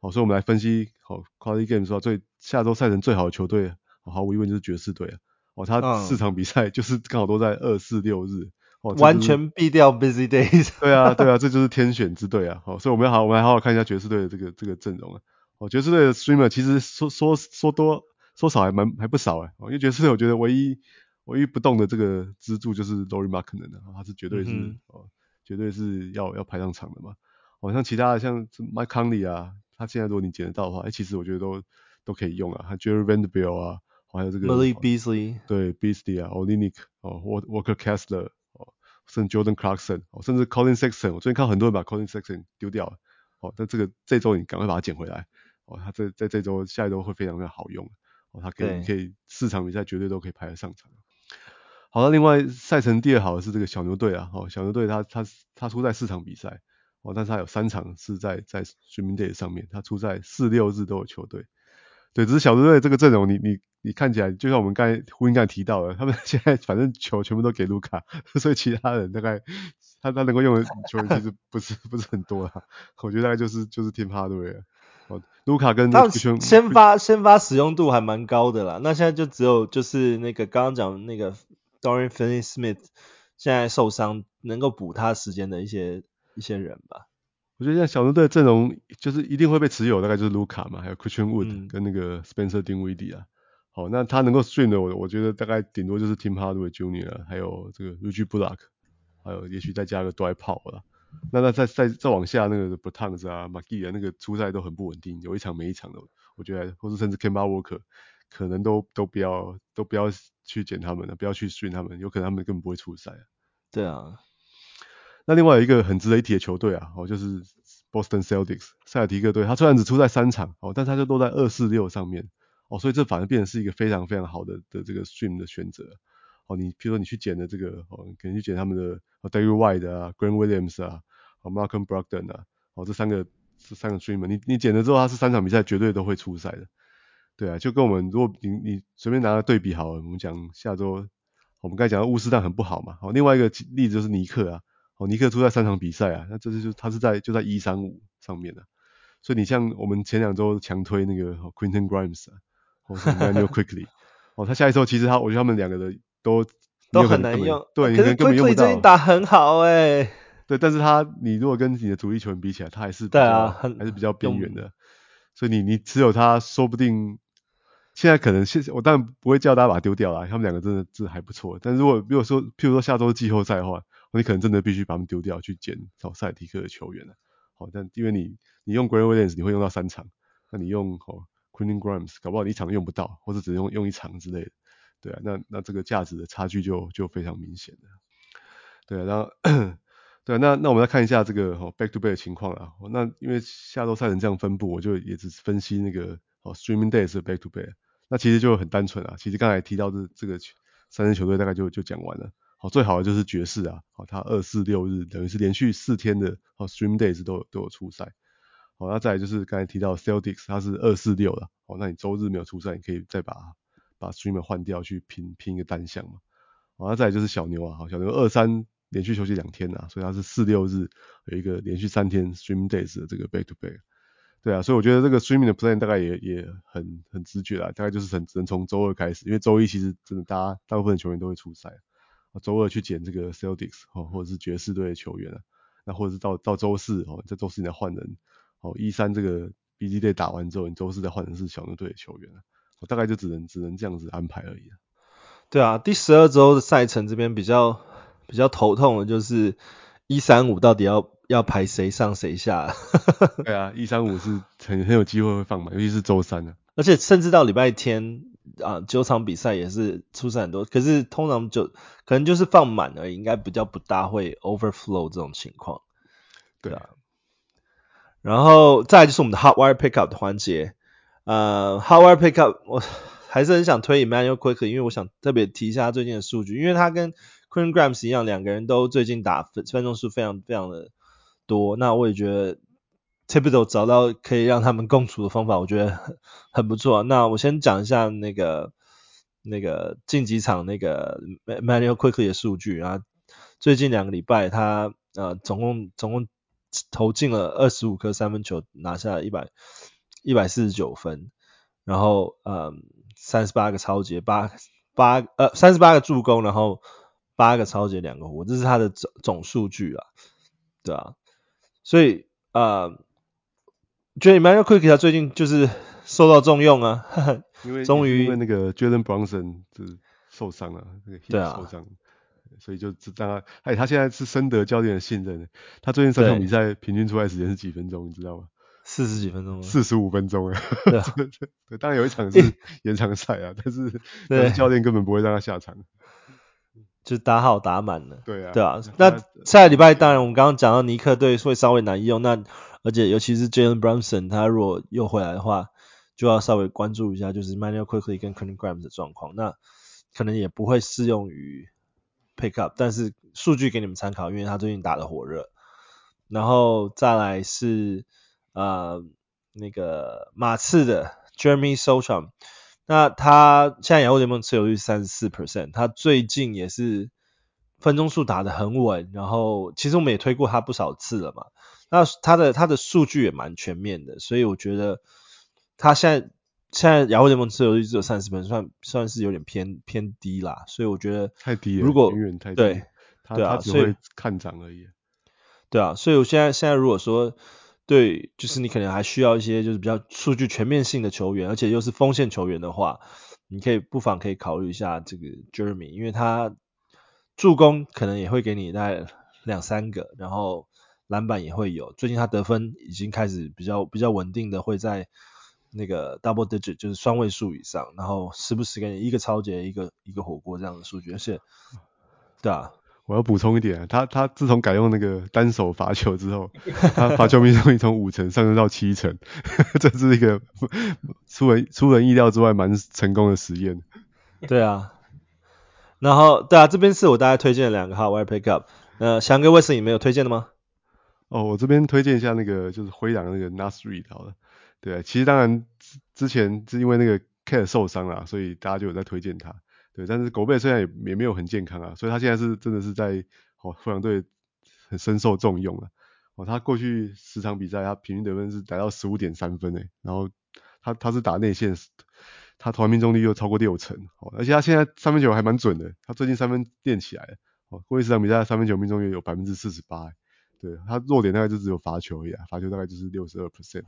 好，所以我们来分析好 Quality Games 说最下周赛程最好的球队，毫无疑问就是爵士队啊。哦，他四场比赛就是刚好都在二四六日，哦，完全避掉 Busy Days。对啊，对啊，这就是天选之队啊。好，所以我们要好，我们来好好看一下爵士队的这个这个阵容啊。哦，爵士队的 Streamer 其实说说说多说少还蛮还不少哎。哦，因为爵士队我觉得唯一唯一不动的这个支柱就是 Lauri Markkanen 啊，他是绝对是、嗯、哦，绝对是要要排上场的嘛。哦，像其他的像 Mike Conley 啊。他现在如果你捡得到的话，哎、欸，其实我觉得都都可以用啊。还 Jarred Vanderbilt 啊，还有这个 Malik Beasley，对 Beasley 啊，Olynyk 哦，Walker Kessler 哦，甚至 Jordan Clarkson 哦，甚至 Collin Sexton，我最近看很多人把 Collin Sexton 丢掉了。哦，但这个这周你赶快把它捡回来。哦，他这在这周下一周会非常非常好用。哦，他可以可以四场比赛绝对都可以排得上场。好，了另外赛程第二好的是这个小牛队啊。哦，小牛队他他他出在四场比赛。哦，但是他有三场是在在 Streaming Day 上面，他出在四六日都有球队。对，只是小牛队这个阵容，你你你看起来就像我们刚才呼应刚才提到的，他们 现在反正球全部都给卢卡，所以其他人大概他他能够用的球员其实不是不是很多啦。我觉得大概就是就是 Tim Hardaway 哦，卢卡跟先发先发使用度还蛮高的啦。那现在就只有就是那个刚刚讲那个 Dorian Finney-Smith 现在受伤，能够补他时间的一些。一些人吧，我觉得像小牛队的阵容就是一定会被持有，大概就是卢卡嘛，还有 Christian Wood 跟那个 Spencer Dinwiddie 啊。好，那他能够 stream 的，我我觉得大概顶多就是 Tim Hardaway Jr. 还有这个 Reggie Bullock，还有也许再加个 Dwight Powell 了。那那再再再往下那个 Bertans 啊、McGee 啊，那个出赛都很不稳定，有一场没一场的。我觉得，或是甚至 Kemba Walker 可能都都不要都不要去捡他们了，不要去 stream 他们，有可能他们根本不会出赛啊。对啊。那另外有一个很值得一提的球队啊，哦，就是 Boston Celtics 塞尔提克队，他虽然只出赛三场，哦，但他就落在二四六上面，哦，所以这反而变成是一个非常非常好的的这个 stream 的选择，哦，你比如说你去捡的这个，哦，你可能去捡他们的 Derrick White 啊，Grant Williams 啊，哦，Malcolm Brogdon 啊，哦，这三个这三个 stream，你你捡了之后，他是三场比赛绝对都会出赛的，对啊，就跟我们如果你你随便拿个对比好了，我们讲下周我们刚才讲的巫师队很不好嘛，哦，另外一个例子就是尼克啊。哦，尼克出赛三场比赛啊，那这是就他是在就在一三五上面的，所以你像我们前两周强推那个 Quentin Grimes 啊，或者 Immanuel Quickley，哦，他下一周其实他我觉得他们两个的都都很难用，对，可是 Quickley 最近打很好哎，对，但是他你如果跟你的主力球员比起来，他还是对啊，还是比较边缘的，所以你你只有他说不定。现在可能现我当然不会叫大家把它丢掉啦，他们两个真的真的还不错。但如果如果说譬如说下周季后赛的话，你可能真的必须把他们丢掉去捡找塞尔提克的球员了。好，但因为你你用 Grant Williams 你会用到三场，那你用哦 Quentin Grimes 搞不好你一场用不到，或者只用用一场之类的，对啊，那那这个价值的差距就就非常明显了。对啊，然后对啊，那那我们来看一下这个哦 Back to Back 的情况啊。那因为下周赛程这样分布，我就也只分析那个。哦，Streaming Day 是 Back to Back，那其实就很单纯啊。其实刚才提到这这个三支球队大概就就讲完了。好，最好的就是爵士啊，好，他二四六日等于是连续四天的哦 Streaming Days 都有都有出赛。好，那再来就是刚才提到 Celtics，他是二四六了。哦，那你周日没有出赛，你可以再把把 Streamer 换掉去拼拼一个单项嘛。好，那再来就是小牛啊，好，小牛二三连续休息两天啊，所以他是四六日有一个连续三天 Stream Days 的这个 Back to Back。对啊，所以我觉得这个 streaming 的 plan 大概也也很很直觉啦，大概就是很只能从周二开始，因为周一其实真的大家大部分球员都会出赛，周二去捡这个 Celtics 哦，或者是爵士队的球员啊，那或者是到到周四哦，在周四你再换人，哦，一三这个 Busy Day 打完之后，你周四再换成是小牛队的球员啊，我大概就只能只能这样子安排而已。对啊，第十二周的赛程这边比较比较头痛的就是一三五到底要要排谁上谁下。对啊，一三五是很很有机会会放满，尤其是周三啊。而且甚至到礼拜天啊，九场比赛也是出赛很多，可是通常就可能就是放满而已，应该比较不大会 overflow 这种情况。对啊。然后再就是我们的 hot wire pickup 的环节，呃，hot wire pickup 我还是很想推 Emmanuel Quick，因为我想特别提一下他最近的数据，因为他跟 Quinn Grimes 一样，两个人都最近打分分钟数非常非常的多，那我也觉得。Thibodeau 找到可以让他们共处的方法，我觉得很 很不错。那我先讲一下那个那个近几场那个 Immanuel Quick 的数据啊。最近两个礼拜他呃总共总共投进了二十五颗三分球，拿下了一百一百四十九分，然后呃三十八个超级，八八呃三十八个助攻，然后八个超级两个火，这是他的总总数据啊，对啊，所以呃。觉得 Immanuel Quickley 他最近就是受到重用啊，因为终于因为那个 Jalen Brunson 就是受伤了，那个 hip 受伤，啊，所以就让他，哎，他现在是深得教练的信任，他最近三场比赛平均出来时间是几分钟，你知道吗？四十几分钟，四十五分钟啊。对啊，对，当然有一场是 延长赛啊，但是但是教练根本不会让他下场，就打好打满了。对啊，对啊，那下个礼拜当然我们刚刚讲到尼克队会稍微难用，那。而且尤其是 Jalen Brunson，他如果又回来的话，就要稍微关注一下，就是 Immanuel Quickley 跟 Quentin Grimes 的状况。那可能也不会适用于 Pickup，但是数据给你们参考，因为他最近打得火热。然后再来是呃那个马刺的 Jeremy Sochan，那他现在亚洲联盟持有率三十四 percent，他最近也是分钟数打得很稳。然后其实我们也推过他不少次了嘛。那他的他的数据也蛮全面的，所以我觉得他现在现在雅虎联盟持有率只有三十分，算算是有点偏偏低啦。所以我觉得太低了，如果远远太低，对他对啊，他只会看涨而已。对啊，所以我现在现在如果说对，就是你可能还需要一些就是比较数据全面性的球员，而且又是锋线球员的话，你可以不妨可以考虑一下这个 Jeremy，因为他助攻可能也会给你大概两三个，然后。篮板也会有，最近他得分已经开始比较比较稳定的会在那个 double digit，就是双位数以上，然后时不时给你一个超级，一个一个火锅这样的数据，而且，对啊，我要补充一点，他他自从改用那个单手罚球之后，他罚球命中率从五成上升到七成，这是一个出人出人意料之外蛮成功的实验。对啊，然后对啊，这边是我大概推荐两个 hot wire pickup，呃，翔哥卫斯理你没有推荐的吗？哦，我这边推荐一下那个就是灰狼那个 Naz Reid 好了，对，其实当然之之前是因为那个 Cat 受伤了，所以大家就有在推荐他，对，但是狗贝虽然也也没有很健康啊，所以他现在是真的是在哦灰狼队很深受重用了，哦，他过去十场比赛他平均得分是达到十五点三分诶，然后他他是打内线，他投命中率又超过六成，哦，而且他现在三分球还蛮准的，他最近三分练起来了，哦，过去十场比赛三分球命中率有百分之四十八。对，他弱点大概就只有罚球而已啊，罚球大概就是六十二 percent。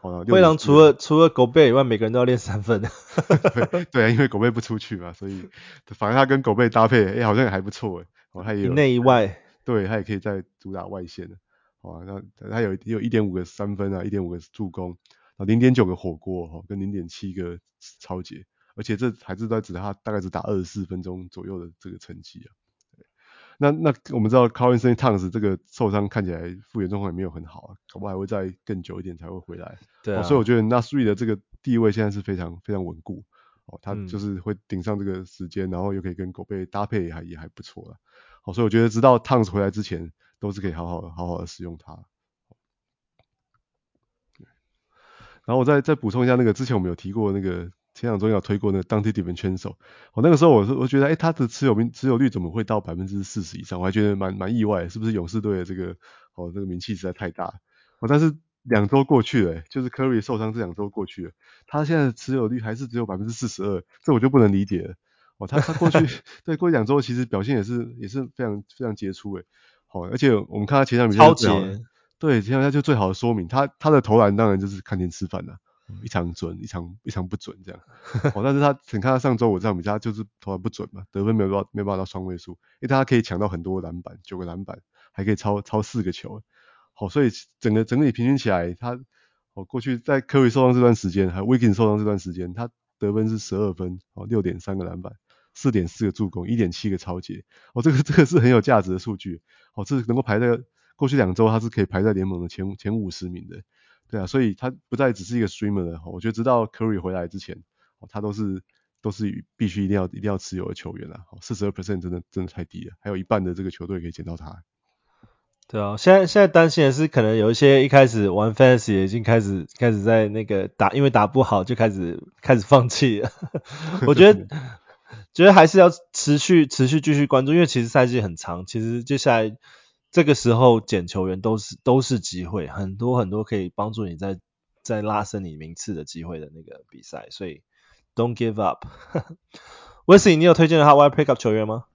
灰狼除了除了狗贝以外，每个人都要练三分。对对啊，因为狗贝不出去嘛，所以反正他跟狗贝搭配，哎，好像也还不错哎。哦，他也有内外，对他也可以在主打外线的。哦，那他有有一点五个三分啊，一点五个助攻，啊，零点九个火锅哈，跟零点七个超节，而且这还是在指他大概只打二十四分钟左右的这个成绩啊。那那我们知道 Karl-Anthony Towns 这个受伤看起来复原状况也没有很好啊，恐怕还会再更久一点才会回来。对、啊哦，所以我觉得 Naz Reid 的这个地位现在是非常非常稳固哦，他就是会顶上这个时间，嗯、然后又可以跟狗贝搭配还也还不错了。好、哦，所以我觉得直到 Towns 回来之前，都是可以好好的好好的使用它。然后我再再补充一下那个之前我们有提过那个。前两周有推过那个 Donte DiVincenzo，我那个时候我是我觉得，哎、欸，他的持有名持有率怎么会到百分之四十以上？我还觉得蛮蛮意外，是不是勇士队的这个哦这个名气实在太大了？哦，但是两周过去了，就是 Curry 受伤这两周过去了，他现在的持有率还是只有百分之四十二，这我就不能理解了。哦，他他过去 对过去两周其实表现也是也是非常非常杰出诶。好、哦，而且我们看他前两比赛最好，对前两比赛就最好的说明，他他的投篮当然就是看天吃饭了。一场准，一场一场不准这样。哦，但是他你看他上周我这场比较就是投篮不准嘛，得分没有办没有办法到双位数，因为他可以抢到很多篮板，九个篮板，还可以超超四个球。好，所以整个整体平均起来，他哦过去在科瑞受伤这段时间，还有威金受伤这段时间，他得分是十二分，哦六点三个篮板，四点四个助攻，一点七个超截。哦，这个这个是很有价值的数据。哦，这是能够排在过去两周，他是可以排在联盟的前前五十名的。对啊，所以他不再只是一个 streamer 了。我觉得直到 Curry 回来之前，他都是都是必须一定要一定要持有的球员了。四十二 percent 真的真的太低了，还有一半的这个球队可以捡到他。对啊，现在现在担心的是，可能有一些一开始玩 Fantasy 已经开始开始在那个打，因为打不好就开始开始放弃了。我觉得觉得还是要持续持续继续关注，因为其实赛季很长，其实接下来这个时候捡球员都是都是机会，很多很多可以帮助你在在拉升你名次的机会的那个比赛，所以 Don't give up。Wesley，你有推荐的 Hot Wire Pickup 球员吗？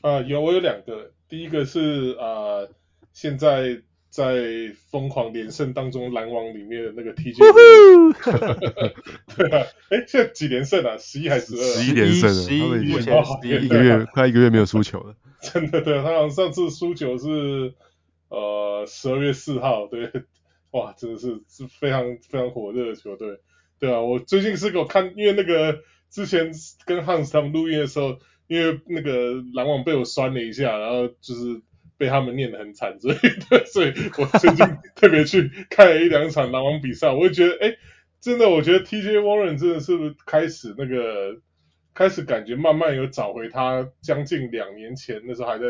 啊、呃，有，我有两个，第一个是啊。呃现在在疯狂连胜当中，篮网里面的那个 TJ，对啊，哎，现在几连胜啊？十一还是十二？十一连胜了，十一，他们已经一个月快一个月没有输球了。真的，对，他好像上次输球是呃十二月四号，对，哇，真的是是非常非常火热的球队，对啊，我最近是给我看，因为那个之前跟 Hans 他们录音的时候，因为那个篮网被我酸了一下，然后就是。被他们念得很惨，所以对，所以我最近特别去看了一两场篮网比赛，我就觉得，哎，真的，我觉得 TJ Warren 真的是不是开始那个，开始感觉慢慢有找回他将近两年前那时候还在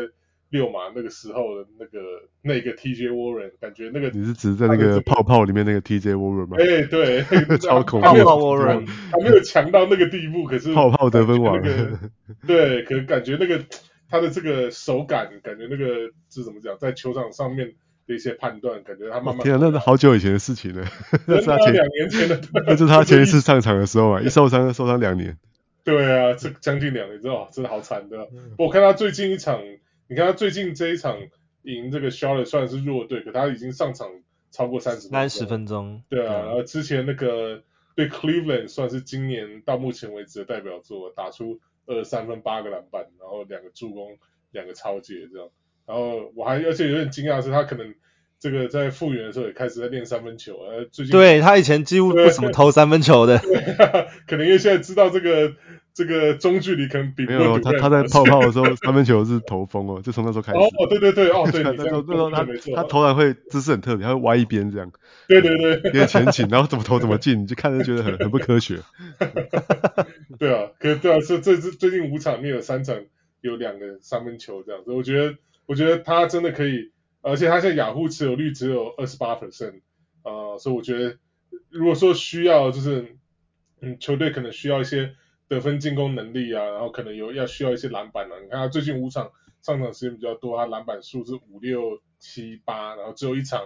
六马那个时候的那个那个 TJ Warren，感觉那个你是指在那个泡泡里面那个 TJ Warren 吗？哎，对，超恐怖，泡泡 Warren 还没有强到那个地步，可是泡泡得分王，那个，对，可是感觉那个。他的这个手感，感觉那个是怎么讲，在球场上面的一些判断，感觉他慢慢。天啊，那是好久以前的事情了，那是他前两年前的。那是他前一次上场的时候啊，一受伤就受伤两年。对啊，这将近两年，之后真的好惨的。我看他最近一场，你看他最近这一场赢这个 Charlotte 算是弱队，可他已经上场超过三十三十分钟。对啊，然后之前那个对 Cleveland 算是今年到目前为止的代表作，打出。二三分八个篮板，然后两个助攻，两个超截这样。然后我还而且有点惊讶的是，他可能这个在复原的时候也开始在练三分球。呃，最近对他以前几乎不怎么投三分球的。对，可能因为现在知道这个这个中距离可能比不。没有他他在泡泡的时候三分球是投疯哦，就从那时候开始。哦，对对对，哦对，那时候那时候他他投篮会姿势很特别，他会歪一边这样。对对对，有点前倾，然后怎么投怎么进，你就看着觉得很很不科学。对啊，可是对啊，是这这最近五场，你有三场有两个三分球这样子，我觉得我觉得他真的可以，而且他现在雅虎持有率只有二十八 percent，啊，所以我觉得如果说需要就是嗯球队可能需要一些得分进攻能力啊，然后可能有要需要一些篮板啊，你看他最近五场上场时间比较多，他篮板数是五六七八，然后只有一场。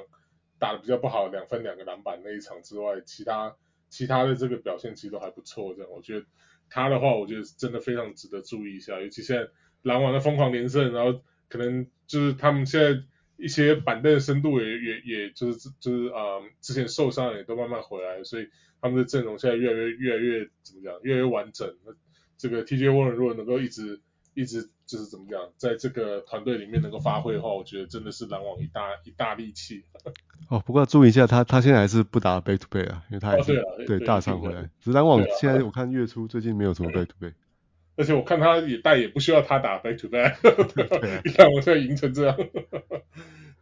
打的比较不好，两分两个篮板那一场之外，其他其他的这个表现其实都还不错。这样，我觉得他的话，我觉得真的非常值得注意一下。尤其现在篮网的疯狂连胜，然后可能就是他们现在一些板凳的深度也也也就是就是啊、呃，之前受伤也都慢慢回来，所以他们的阵容现在越来越越来越怎么讲，越来越完整。那这个 TJ Warren 如果能够一直一直就是怎么讲，在这个团队里面能够发挥的话，我觉得真的是篮网一大一大利器。哦，不过注意一下，他他现在还是不打 back to back 啊，因为他还是、哦、对，大伤回来。只是篮网现在我看月初最近没有什么 back to back，而且我看他也带也不需要他打 back to back，你看我现在赢成这样，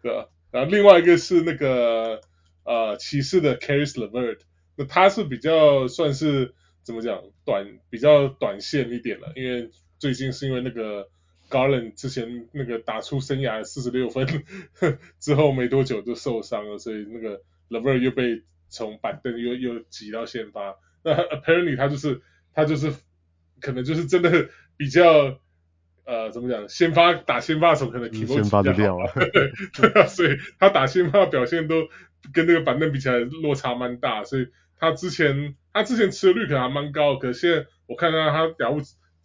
对吧？然后另外一个是那个呃骑士的 Caris LeVert，那他是比较算是怎么讲短比较短线一点了，因为。最近是因为那个 Garland 之前那个打出生涯四十六分之后没多久就受伤了，所以那个 LeVert 又被从板凳又又挤到先发。那 apparently 他就是他就是可能就是真的比较呃怎么讲，先发打先发的时候可能体力比较好，先发的料啊，对啊，所以他打先发的表现都跟那个板凳比起来落差蛮大，所以他之前他之前吃的率可能还蛮高，可是现在我看到他雅虎。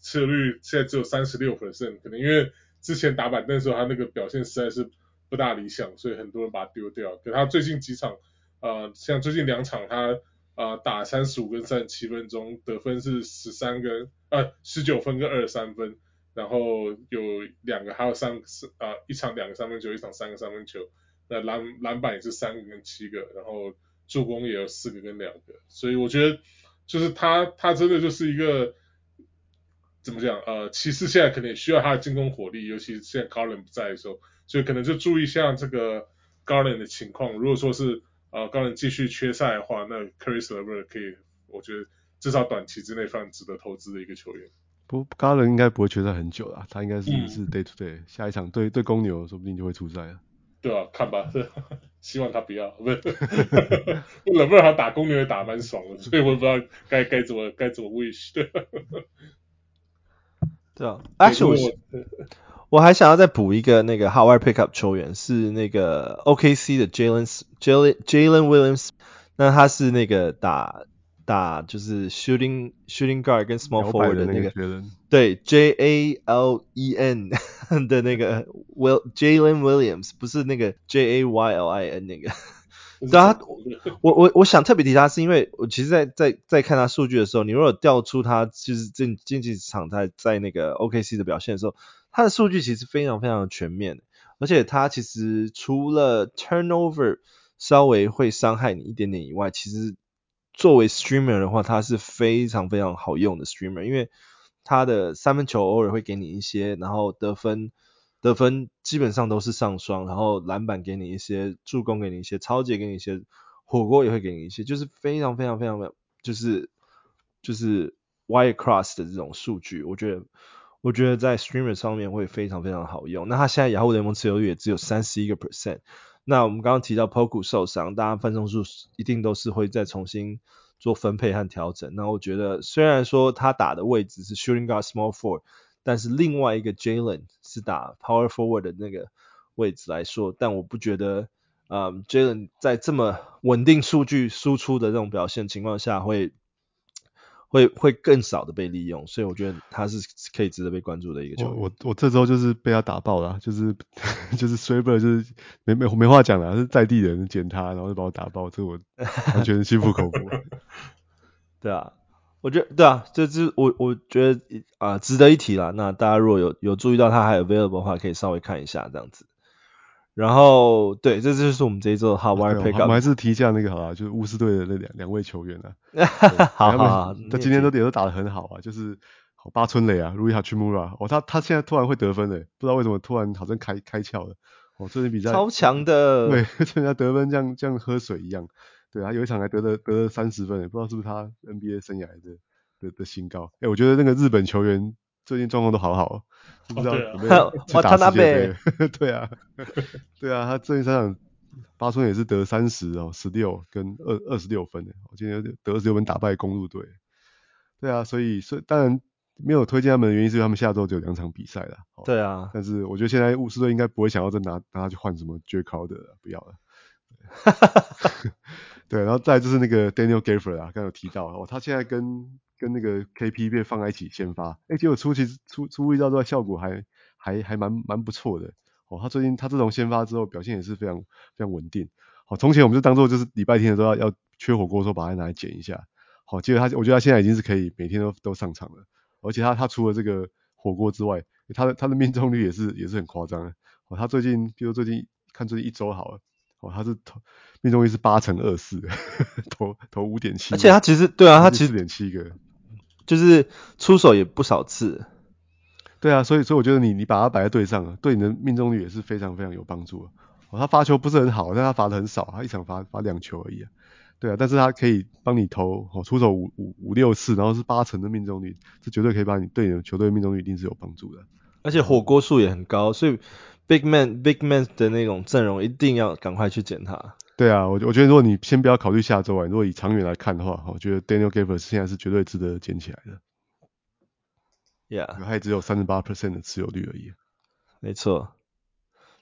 持有率现在只有三十六 percent，可能因为之前打板凳的时候他那个表现实在是不大理想，所以很多人把他丢掉。可他最近几场，呃，像最近两场他啊、打三十五跟三十七分钟，得分是十三跟呃十九分跟二十三分，然后有两个还有三啊、呃、一场两个三分球，一场三个三分球，那篮篮板也是三个跟七个，然后助攻也有四个跟两个，所以我觉得就是他他真的就是一个怎么讲呃，骑士现在可能也需要他的进攻火力，尤其是现在 Garland 不在的时候，所以可能就注意一下这个 Garland 的情况，如果说是。啊，刚才继续缺赛的话，那 Caris LeVert 可以，我觉得至少短期之内非常值得投资的一个球员。不，Garland 应该不会缺赛很久了，他应该是是 Day to Day，、嗯、下一场对对公牛说不定就会出赛了。对啊，看吧，希望他不要，不是，LeVert 他打公牛也打蛮爽的，所以我也不知道该该怎么该怎么 wish。对 啊，Actually 我还想要再补一个那个 Howard Pickup 球员，是那个 OKC 的 Jalen Jalen Jalen Williams，那他是那个打打就是 shooting shooting guard 跟 small forward 的那个，那个对 J A L E N 的那个 Will Jalen Williams，不是那个 J A Y L I N 那个。 对啊，我我我想特别提他，是因为我其实在在在看他数据的时候，你如果调出他就是近近几场在在那个 OKC 的表现的时候，他的数据其实非常非常全面，而且他其实除了 turnover 稍微会伤害你一点点以外，其实作为 streamer 的话，他是非常非常好用的 streamer，因为他的三分球偶尔会给你一些，然后得分。得分基本上都是上双，然后篮板给你一些，助攻给你一些，抄截给你一些，火锅也会给你一些，就是非常非常非常的，就是就是 wide cross 的这种数据，我觉得我觉得在 streamer 上面会非常非常好用。那他现在雅虎联盟持有率也只有三十一个 percent。那我们刚刚提到 Poku 受伤，大家分钟数一定都是会再重新做分配和调整。那我觉得虽然说他打的位置是 shooting guard small ford。但是另外一个 Jalen 是打 Power Forward 的那个位置来说，但我不觉得，嗯，Jalen 在这么稳定数据输出的这种表现情况下会，会会会更少的被利用，所以我觉得他是可以值得被关注的一个球员。我我我这周就是被他打爆了，就是 就是 Schroeder 就是没没没话讲了，是在地人捡他，然后就把我打爆，这我完全是心服口服。对啊。我觉得对啊，这是我我觉得啊、呃、值得一提啦。那大家如果有有注意到他还有 available 的话，可以稍微看一下这样子。然后对，这就是我们这一周的 Hot Wire Pickup。我们还是提一下那个好了，就是巫师队的那两两位球员啊。好好好，他今天都也都打得很好啊，就是八村垒啊，Rui Hachimura 哦，他他现在突然会得分嘞，不知道为什么突然好像开开窍了。哦，最近比赛超强的，对，人家得分像像喝水一样。对啊，有一场还得了得了三十分，也不知道是不是他 NBA 生涯的的的新高。哎，我觉得那个日本球员最近状况都好好，哦，不知道有没有 去打世界杯？对啊，对啊，他最近三场八村也是得三十哦，十六跟二二十六分的，今天得二十六分打败公路队。对啊，所以所以当然没有推荐他们的原因是因为他们下周只有两场比赛了。对啊，但是我觉得现在巫师队应该不会想要再拿拿他去换什么 Jae Crowder 的，不要了。对，然后再就是那个 Daniel Gafford 啊，刚刚有提到哦，他现在跟跟那个 KP 被放在一起先发，哎，结果出其实出出意料之外，效果还还还蛮蛮不错的哦。他最近他自从先发之后表现也是非常非常稳定。好，从前我们就当做就是礼拜天的时候要要缺火锅的时候把它拿来捡一下。好，结果他我觉得他现在已经是可以每天都都上场了，而且他他除了这个火锅之外，他的他的命中率也是也是很夸张的。哦，他最近比如最近看最近一周好了。哦，他是投命中率是八成二四，投投五点七，而且他其实对啊，他其实四点七个，就是出手也不少次。对啊，所以所以我觉得你你把他摆在队上啊，对你的命中率也是非常非常有帮助。哦，他发球不是很好，但他罚的很少，他一场罚罚两球而已啊。对啊，但是他可以帮你投，哦，出手五五五六次，然后是八成的命中率，这绝对可以把你对你的球队命中率一定是有帮助的。而且火锅数也很高，所以。Big man, big man 的那种阵容，一定要赶快去捡他。对啊，我我觉得如果你先不要考虑下周啊，如果以长远来看的话，我觉得 Daniel Gafford 现在是绝对值得捡起来的。Yeah，他也只有三十八 percent 的持有率而已。没错，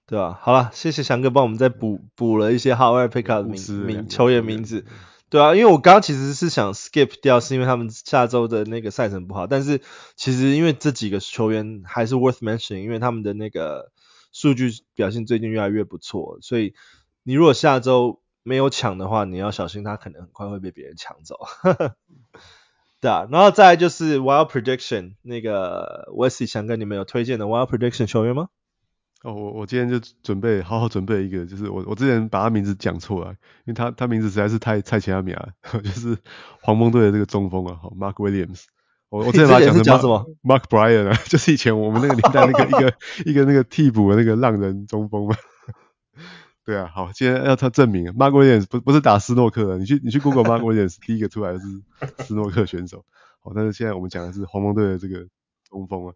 对啊，好了，谢谢翔哥帮我们再补补了一些 Howard Pickup 的名名球员名字。对啊，因为我刚刚其实是想 skip 掉，是因为他们下周的那个赛程不好。但是其实因为这几个球员还是 worth mentioning，因为他们的那个。数据表现最近越来越不错，所以你如果下周没有抢的话，你要小心他可能很快会被别人抢走。对啊，然后再来就是 Wild Prediction 那个 Wesley 想跟你们有推荐的 Wild Prediction 球员吗？哦，我我今天就准备好好准备一个，就是我我之前把他名字讲错了，因为他他名字实在是太太奇妙了，就是黄蜂队的这个中锋啊，好 Mark Williams。我我 之前把他讲成 Mark, 什么 Mark Bryan 啊，就是以前我们那个年代那个一个 一个那个替补的那个浪人中锋嘛。对啊，好，今天要他证明 Mark Williams 不不是打斯诺克的，你去你去 Google Mark Williams 第一个出来的是斯诺克选手。好，但是现在我们讲的是黄蜂队的这个中锋啊。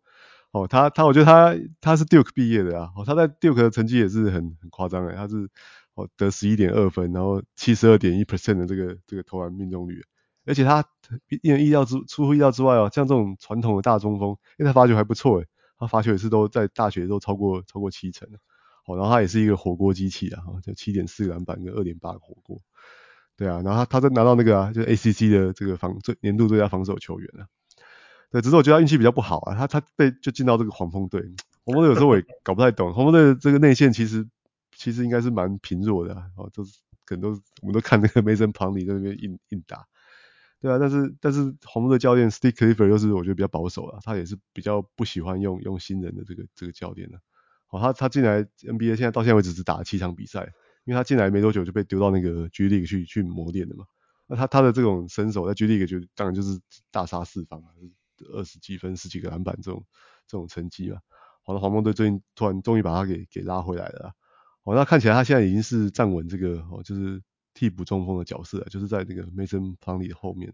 哦，他他我觉得他他是 Duke 毕业的啊，哦他在 Duke 的成绩也是很很夸张诶，他是哦得十一点二分，然后七十二点一 percent 的这个这个投篮命中率，而且他令人意料之出乎意料之外哦，像这种传统的大中锋，因为他罚球还不错诶，他罚球也是都在大学都超过超过七成，哦，然后他也是一个火锅机器啊，就七点四篮板跟二点八火锅，对啊，然后他他在拿到那个啊，就是 ACC 的这个防最年度最佳防守球员啊。对，只是我觉得他运气比较不好啊，他他被就进到这个黄蜂队，黄蜂队有时候我也搞不太懂，黄蜂队的这个内线其实其实应该是蛮贫弱的啊，哦，就是可能都我们都看那个 Mason Plumlee 在那边硬硬打，对啊，但是但是黄蜂的教练 Steve Clifford 又是我觉得比较保守啊，他也是比较不喜欢用用新人的这个这个教练的，好，他他进来 NBA 现在到现在为止只打了七场比赛，因为他进来没多久就被丢到那个 G League 去去磨练的嘛，那他他的这种身手在 G League 就当然就是大杀四方啊。二十几分、十几个篮板这种这种成绩嘛，好了，黄蜂队最近突然终于把他给给拉回来了，哦，那看起来他现在已经是站稳这个哦，就是替补中锋的角色，就是在那个 Mason p l u m l e 的后面，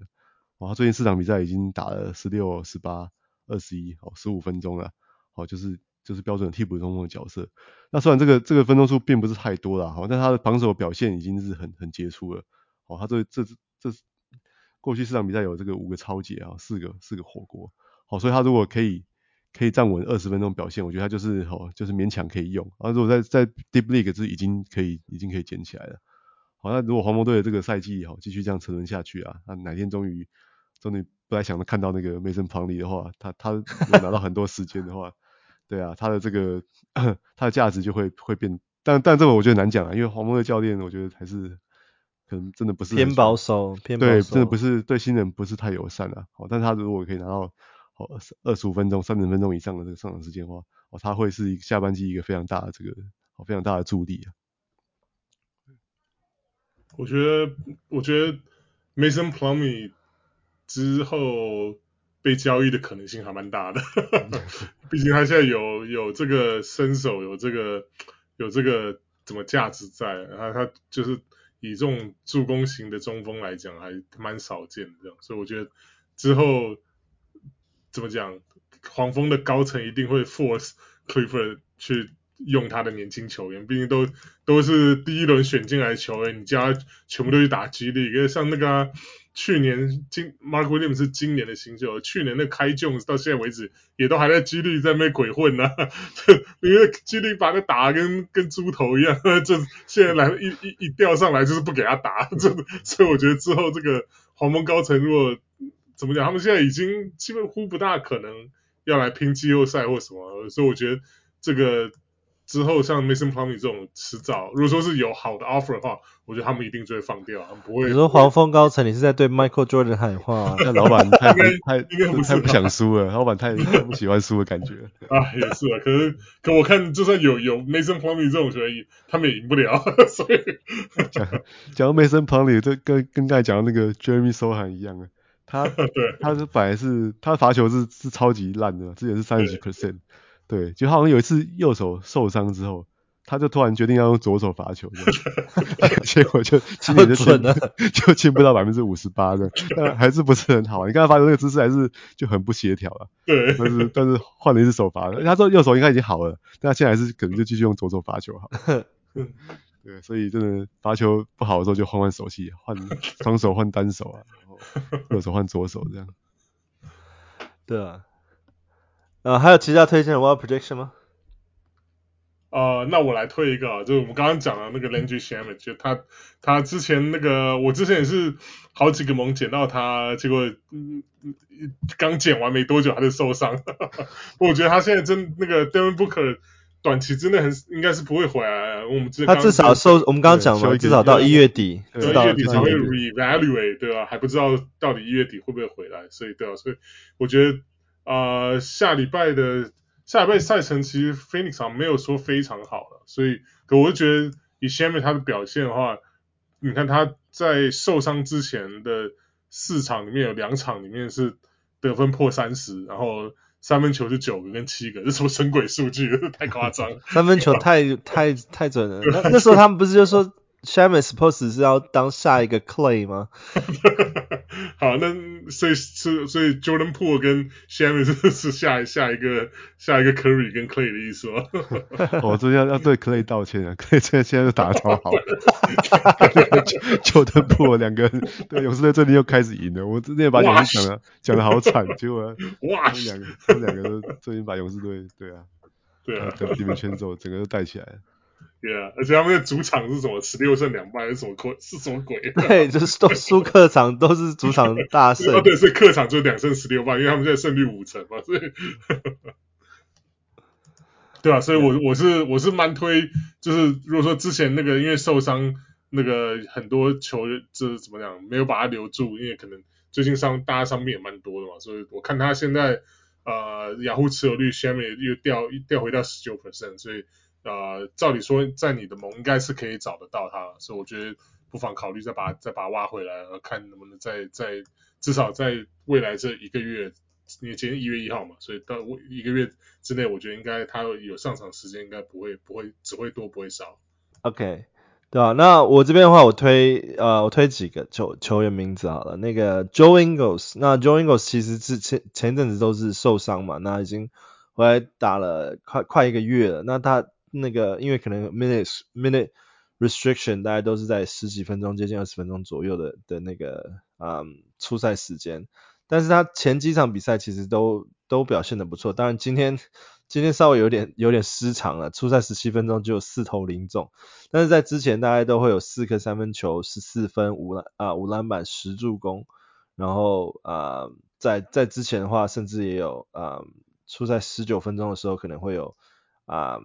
哦，他最近四场比赛已经打了十六、十八、二十一，哦，十五分钟了，哦，就是就是标准的替补中锋的角色。那虽然这个这个分钟数并不是太多了，好，但他的防守表现已经是很很杰出了，哦，他这这这。过去四场比赛有这个五个抄截啊，四个四个火锅，好，所以他如果可以可以站稳二十分钟表现，我觉得他就是哦，就是勉强可以用。啊，如果在在 Deep League 是已经可以已经可以捡起来了。好，那如果黄蜂队的这个赛季好继续这样沉沦下去啊，那哪天终于终于不太想着看到那个 Mason Plumlee 的话，他他拿到很多时间的话，对啊，他的这个他的价值就会会变。但但这个我觉得难讲啊，因为黄蜂队教练我觉得还是。可能真的不是偏保守，偏保守，对，真的不是对新人不是太友善啊。好，但是他如果可以拿到好二十五分钟、三十分钟以上的这个上场时间的话，哦，他会是一个下半季一个非常大的这个，哦，非常大的助力啊。我觉得，我觉得 Mason Plumlee 之后被交易的可能性还蛮大的，毕竟他现在有有这个身手，有这个有这个怎么价值在，然后他就是。以这种助攻型的中锋来讲，还蛮少见的这样，所以我觉得之后怎么讲，黄蜂的高层一定会 force Clifford 去用他的年轻球员，毕竟都都是第一轮选进来的球员，你叫他全部都去打 G League，因为像那个、去年今 Mark Williams 是今年的新秀，去年那开 Jones 到现在为止也都还在 G League 在那鬼混呢、啊，因为 G League 把他打跟跟猪头一样，就现在来一一一调上来就是不给他打，这，所以我觉得之后这个黄蜂高层如果怎么讲，他们现在已经基本乎不大可能要来拼季后赛或什么，所以我觉得这个。之后像 Mason Plumlee 这种迟早，如果说是有好的 offer 的话，我觉得他们一定就会放掉，他们不会。你说黄蜂高层，你是在对 Michael Jordan 喊话、啊？那老板太太太不想输了，老板太太不喜欢输的感觉。啊，也是啊，可是可我看就算有有 Mason Plumlee 这种球员，他们也赢不了，所以讲讲到 Mason Plumlee，这跟跟刚才讲的那个 Jeremy Sochan 一样啊，他对他是本来是他的罚球是是超级烂的，之前是三十几 percent。对，就好像有一次右手受伤之后，他就突然决定要用左手罚球，结果就 今年 就进就进不到百分之五十八的，但还是不是很好。你刚才发球那个姿势还是就很不协调了。对，但是但是换了一只手罚，他说右手应该已经好了，但他现在还是可能就继续用左手罚球好。对，所以真的罚球不好的时候就换换手气，换双手换单手啊，然后右手换左手这样。对啊。呃，还有其他推荐的 Wild Prediction 吗？呃，那我来推一个啊，就是我们刚刚讲的那个 Landry Shamet，就他他之前那个，我之前也是好几个盟捡到他，结果嗯刚捡完没多久他就受伤，我觉得他现在真那个 Devin Booker 短期之内很应该是不会回来。我们他至少收，我们刚刚讲了，至少到一月底，一月底才会 reevaluate，对吧？还不知道到底一月底会不会回来，所以对啊，所以我觉得呃下礼拜的下礼拜赛程其实 Phoenix 没有说非常好了，所以可我就觉得以 Shamet 他的表现的话，你看他在受伤之前的四场里面有两场里面是得分破三十，然后。三分球是九个跟七个，这什么神鬼数据？太夸张！三分球太 太太准了。那 那时候他们不是就说 Shamet suppose 是要当下一个 Clay 吗？好，那所以是所以 Jordan Poole 跟 Shamet 是是下下一个下一个 Curry 跟 Clay 的意思吗？我这要要对 Clay 道歉啊！Clay 现在现在都打得超好，Jordan Poole 两个人对勇士队最近又开始赢了。我之前把勇士讲的讲的好惨，结果哇，两个他们两个都最近把勇士队对啊对啊，把你们圈走，整个都带起来了。对啊，而且他们的主场是什么？十六胜两败是什么鬼？是什么鬼？对，就是都输客场都是主场大胜。哦，对，是客场就两胜十六败，因为他们现在胜率五成嘛，所以，对啊，所以我我是我是蛮推，就是如果说之前那个因为受伤，那个很多球员就是怎么讲，没有把他留住，因为可能最近伤大家伤病也蛮多的嘛，所以我看他现在呃雅虎持有率下面又掉掉回到十九 percent，所以。呃，照理说，在你的盟应该是可以找得到他，所以我觉得不妨考虑再把再把他挖回来，看能不能再在至少在未来这一个月，因为今天一月一号嘛，所以到一个月之内，我觉得应该他有上场时间，应该不会不会只会多不会少。OK，对啊，那我这边的话，我推呃我推几个球球员名字好了，那个 Joe Ingles，那 Joe Ingles 其实是前前阵子都是受伤嘛，那已经回来打了快快一个月了，那他。那个，因为可能 minutes minute restriction，大概都是在十几分钟，接近二十分钟左右的的那个嗯出赛时间，但是他前几场比赛其实都都表现得不错，当然今天今天稍微有点有点失常了，出赛十七分钟就有四投零中，但是在之前大概都会有四颗三分球，十四分五篮啊五篮板十助攻，然后啊、在在之前的话，甚至也有啊出赛十九分钟的时候可能会有啊。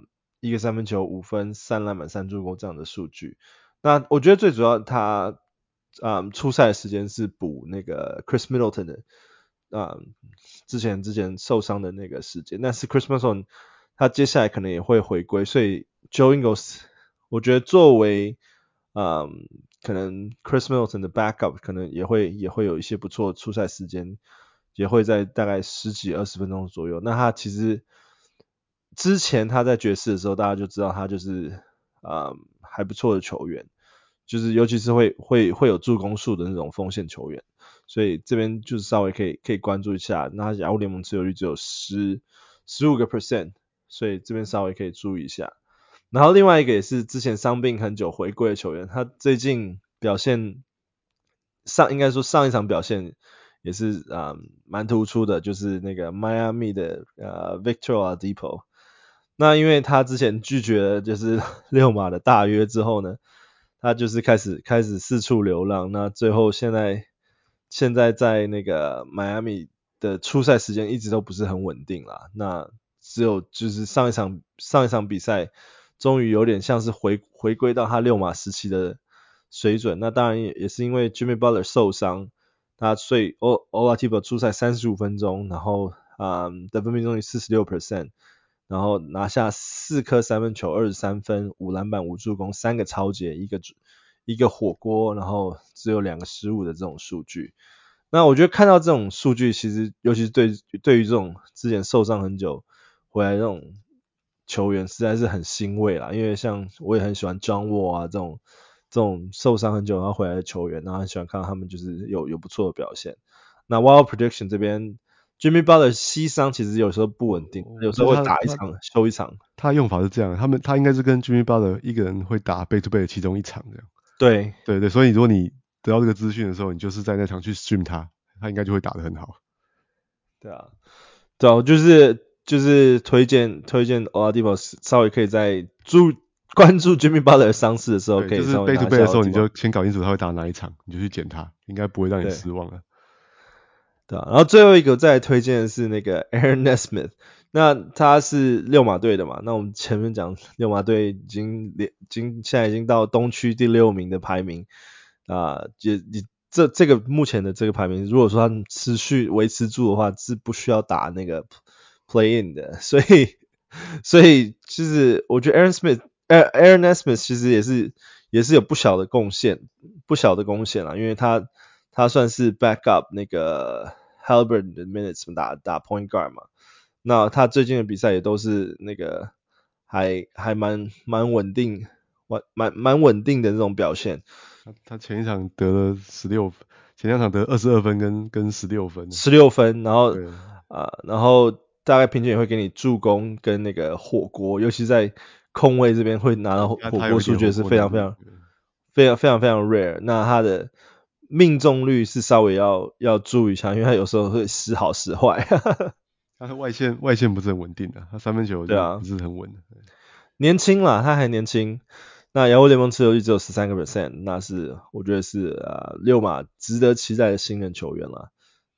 一个三分球五分三篮板三助攻这样的数据，那我觉得最主要他啊、嗯、出赛的时间是补那个 Chris Middleton 的啊、嗯、之前之前受伤的那个时间，但是 Chris Middleton 他接下来可能也会回归，所以 Joe Ingles 我觉得作为啊、嗯、可能 Chris Middleton 的 backup 可能也会也会有一些不错的出赛时间，也会在大概十几二十分钟左右，那他其实。之前他在爵士的时候，大家就知道他就是啊、还不错的球员，就是尤其是会会会有助攻数的那种锋线球员，所以这边就是稍微可以可以关注一下。那雅虎联盟持有率只有十十五个 percent，所以这边稍微可以注意一下。然后另外一个也是之前伤病很久回归的球员，他最近表现上应该说上一场表现也是啊蛮、突出的，就是那个迈阿密的呃 Victor Oladipo。那因为他之前拒绝了就是 六马的大约之后呢，他就是开始开始四处流浪。那最后现在现在在那个迈阿密的出赛时间一直都不是很稳定啦。那只有就是上一场上一场比赛，终于有点像是回回归到他六马时期的水准。那当然也也是因为 Jimmy Butler 受伤，他所以 Oladipo 出赛三十五分钟，然后啊得分命中率四十六 percent。然后拿下四颗三分球，二十三分，五篮板，五助攻，三个抄截，一个一个火锅，然后只有两个失误的这种数据。那我觉得看到这种数据，其实尤其是对对于这种之前受伤很久回来这种球员，实在是很欣慰啦。因为像我也很喜欢 John Wall 啊这种这种受伤很久然后回来的球员，然后很喜欢看到他们就是有有不错的表现。那 Wild Prediction 这边。Jimmy Butler 膝伤其实有时候不稳定，有时候会打一场休一场。他用法是这样，他们他应该是跟 Jimmy Butler 一个人会打 back to back 的其中一场这样。对对对，所以如果你得到这个资讯的时候，你就是在那场去 stream 他，他应该就会打得很好。对啊，对啊，就是就是推荐推荐 Oladipo 稍微可以在注关注 Jimmy Butler 伤势的时候，可以就是 back to back 的时候，你就先搞清楚他会打哪一场，你就去捡他，应该不会让你失望了。对啊，然后最后一个再推荐的是那个 Aaron Nesmith。那他是六马队的嘛？那我们前面讲六马队已经连，已经现在已经到东区第六名的排名啊，也你这这个目前的这个排名，如果说他持续维持住的话，是不需要打那个 play in 的。所以，所以其实我觉得 Aaron Smith，Aaron Nesmith 其实也是也是有不小的贡献，不小的贡献啊，因为他他算是 back up 那个 Haliburton 的 minutes 打打 point guard 嘛。那他最近的比赛也都是那个还还蛮蛮稳定，蛮蛮蛮稳定的这种表现。他他前一场得了十六分，前两场得二十二分跟跟十六分。十六分，然后啊、呃，然后大概平均也会给你助攻跟那个火锅，尤其在空位这边会拿到火锅数据是非常非常非常非常非常 rare。那他的命中率是稍微要要注意一下，因为他有时候会时好时坏。他的外线外线不是很稳定的，他三分球对啊不是很稳的。年轻啦，他还年轻。那亚洲联盟持有率只有十三个 percent，那是我觉得是啊六马值得期待的新人球员了。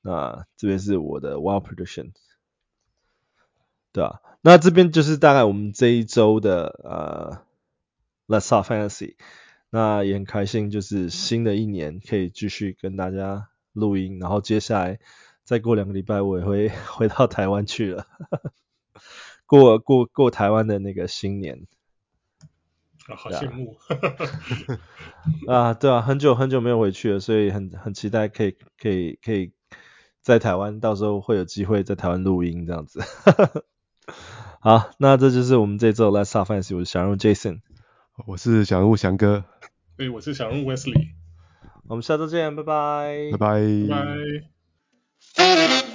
那这边是我的 wild prediction，对啊，那这边就是大概我们这一周的呃 Let's Talk Fantasy。那也很开心，就是新的一年可以继续跟大家录音，然后接下来。再过两个礼拜，我也会 回到台湾去了，过过过台湾的那个新年。啊，好羡慕！啊，对啊，很久很久没有回去了，所以很很期待可以可以可以在台湾，到时候会有机会在台湾录音这样子。好，那这就是我们这周 Let's Talk Fantasy，我是小人物 Jason，我是小人物翔哥，对，我是小人物 Wesley，我们下周见，拜拜，拜拜，拜拜。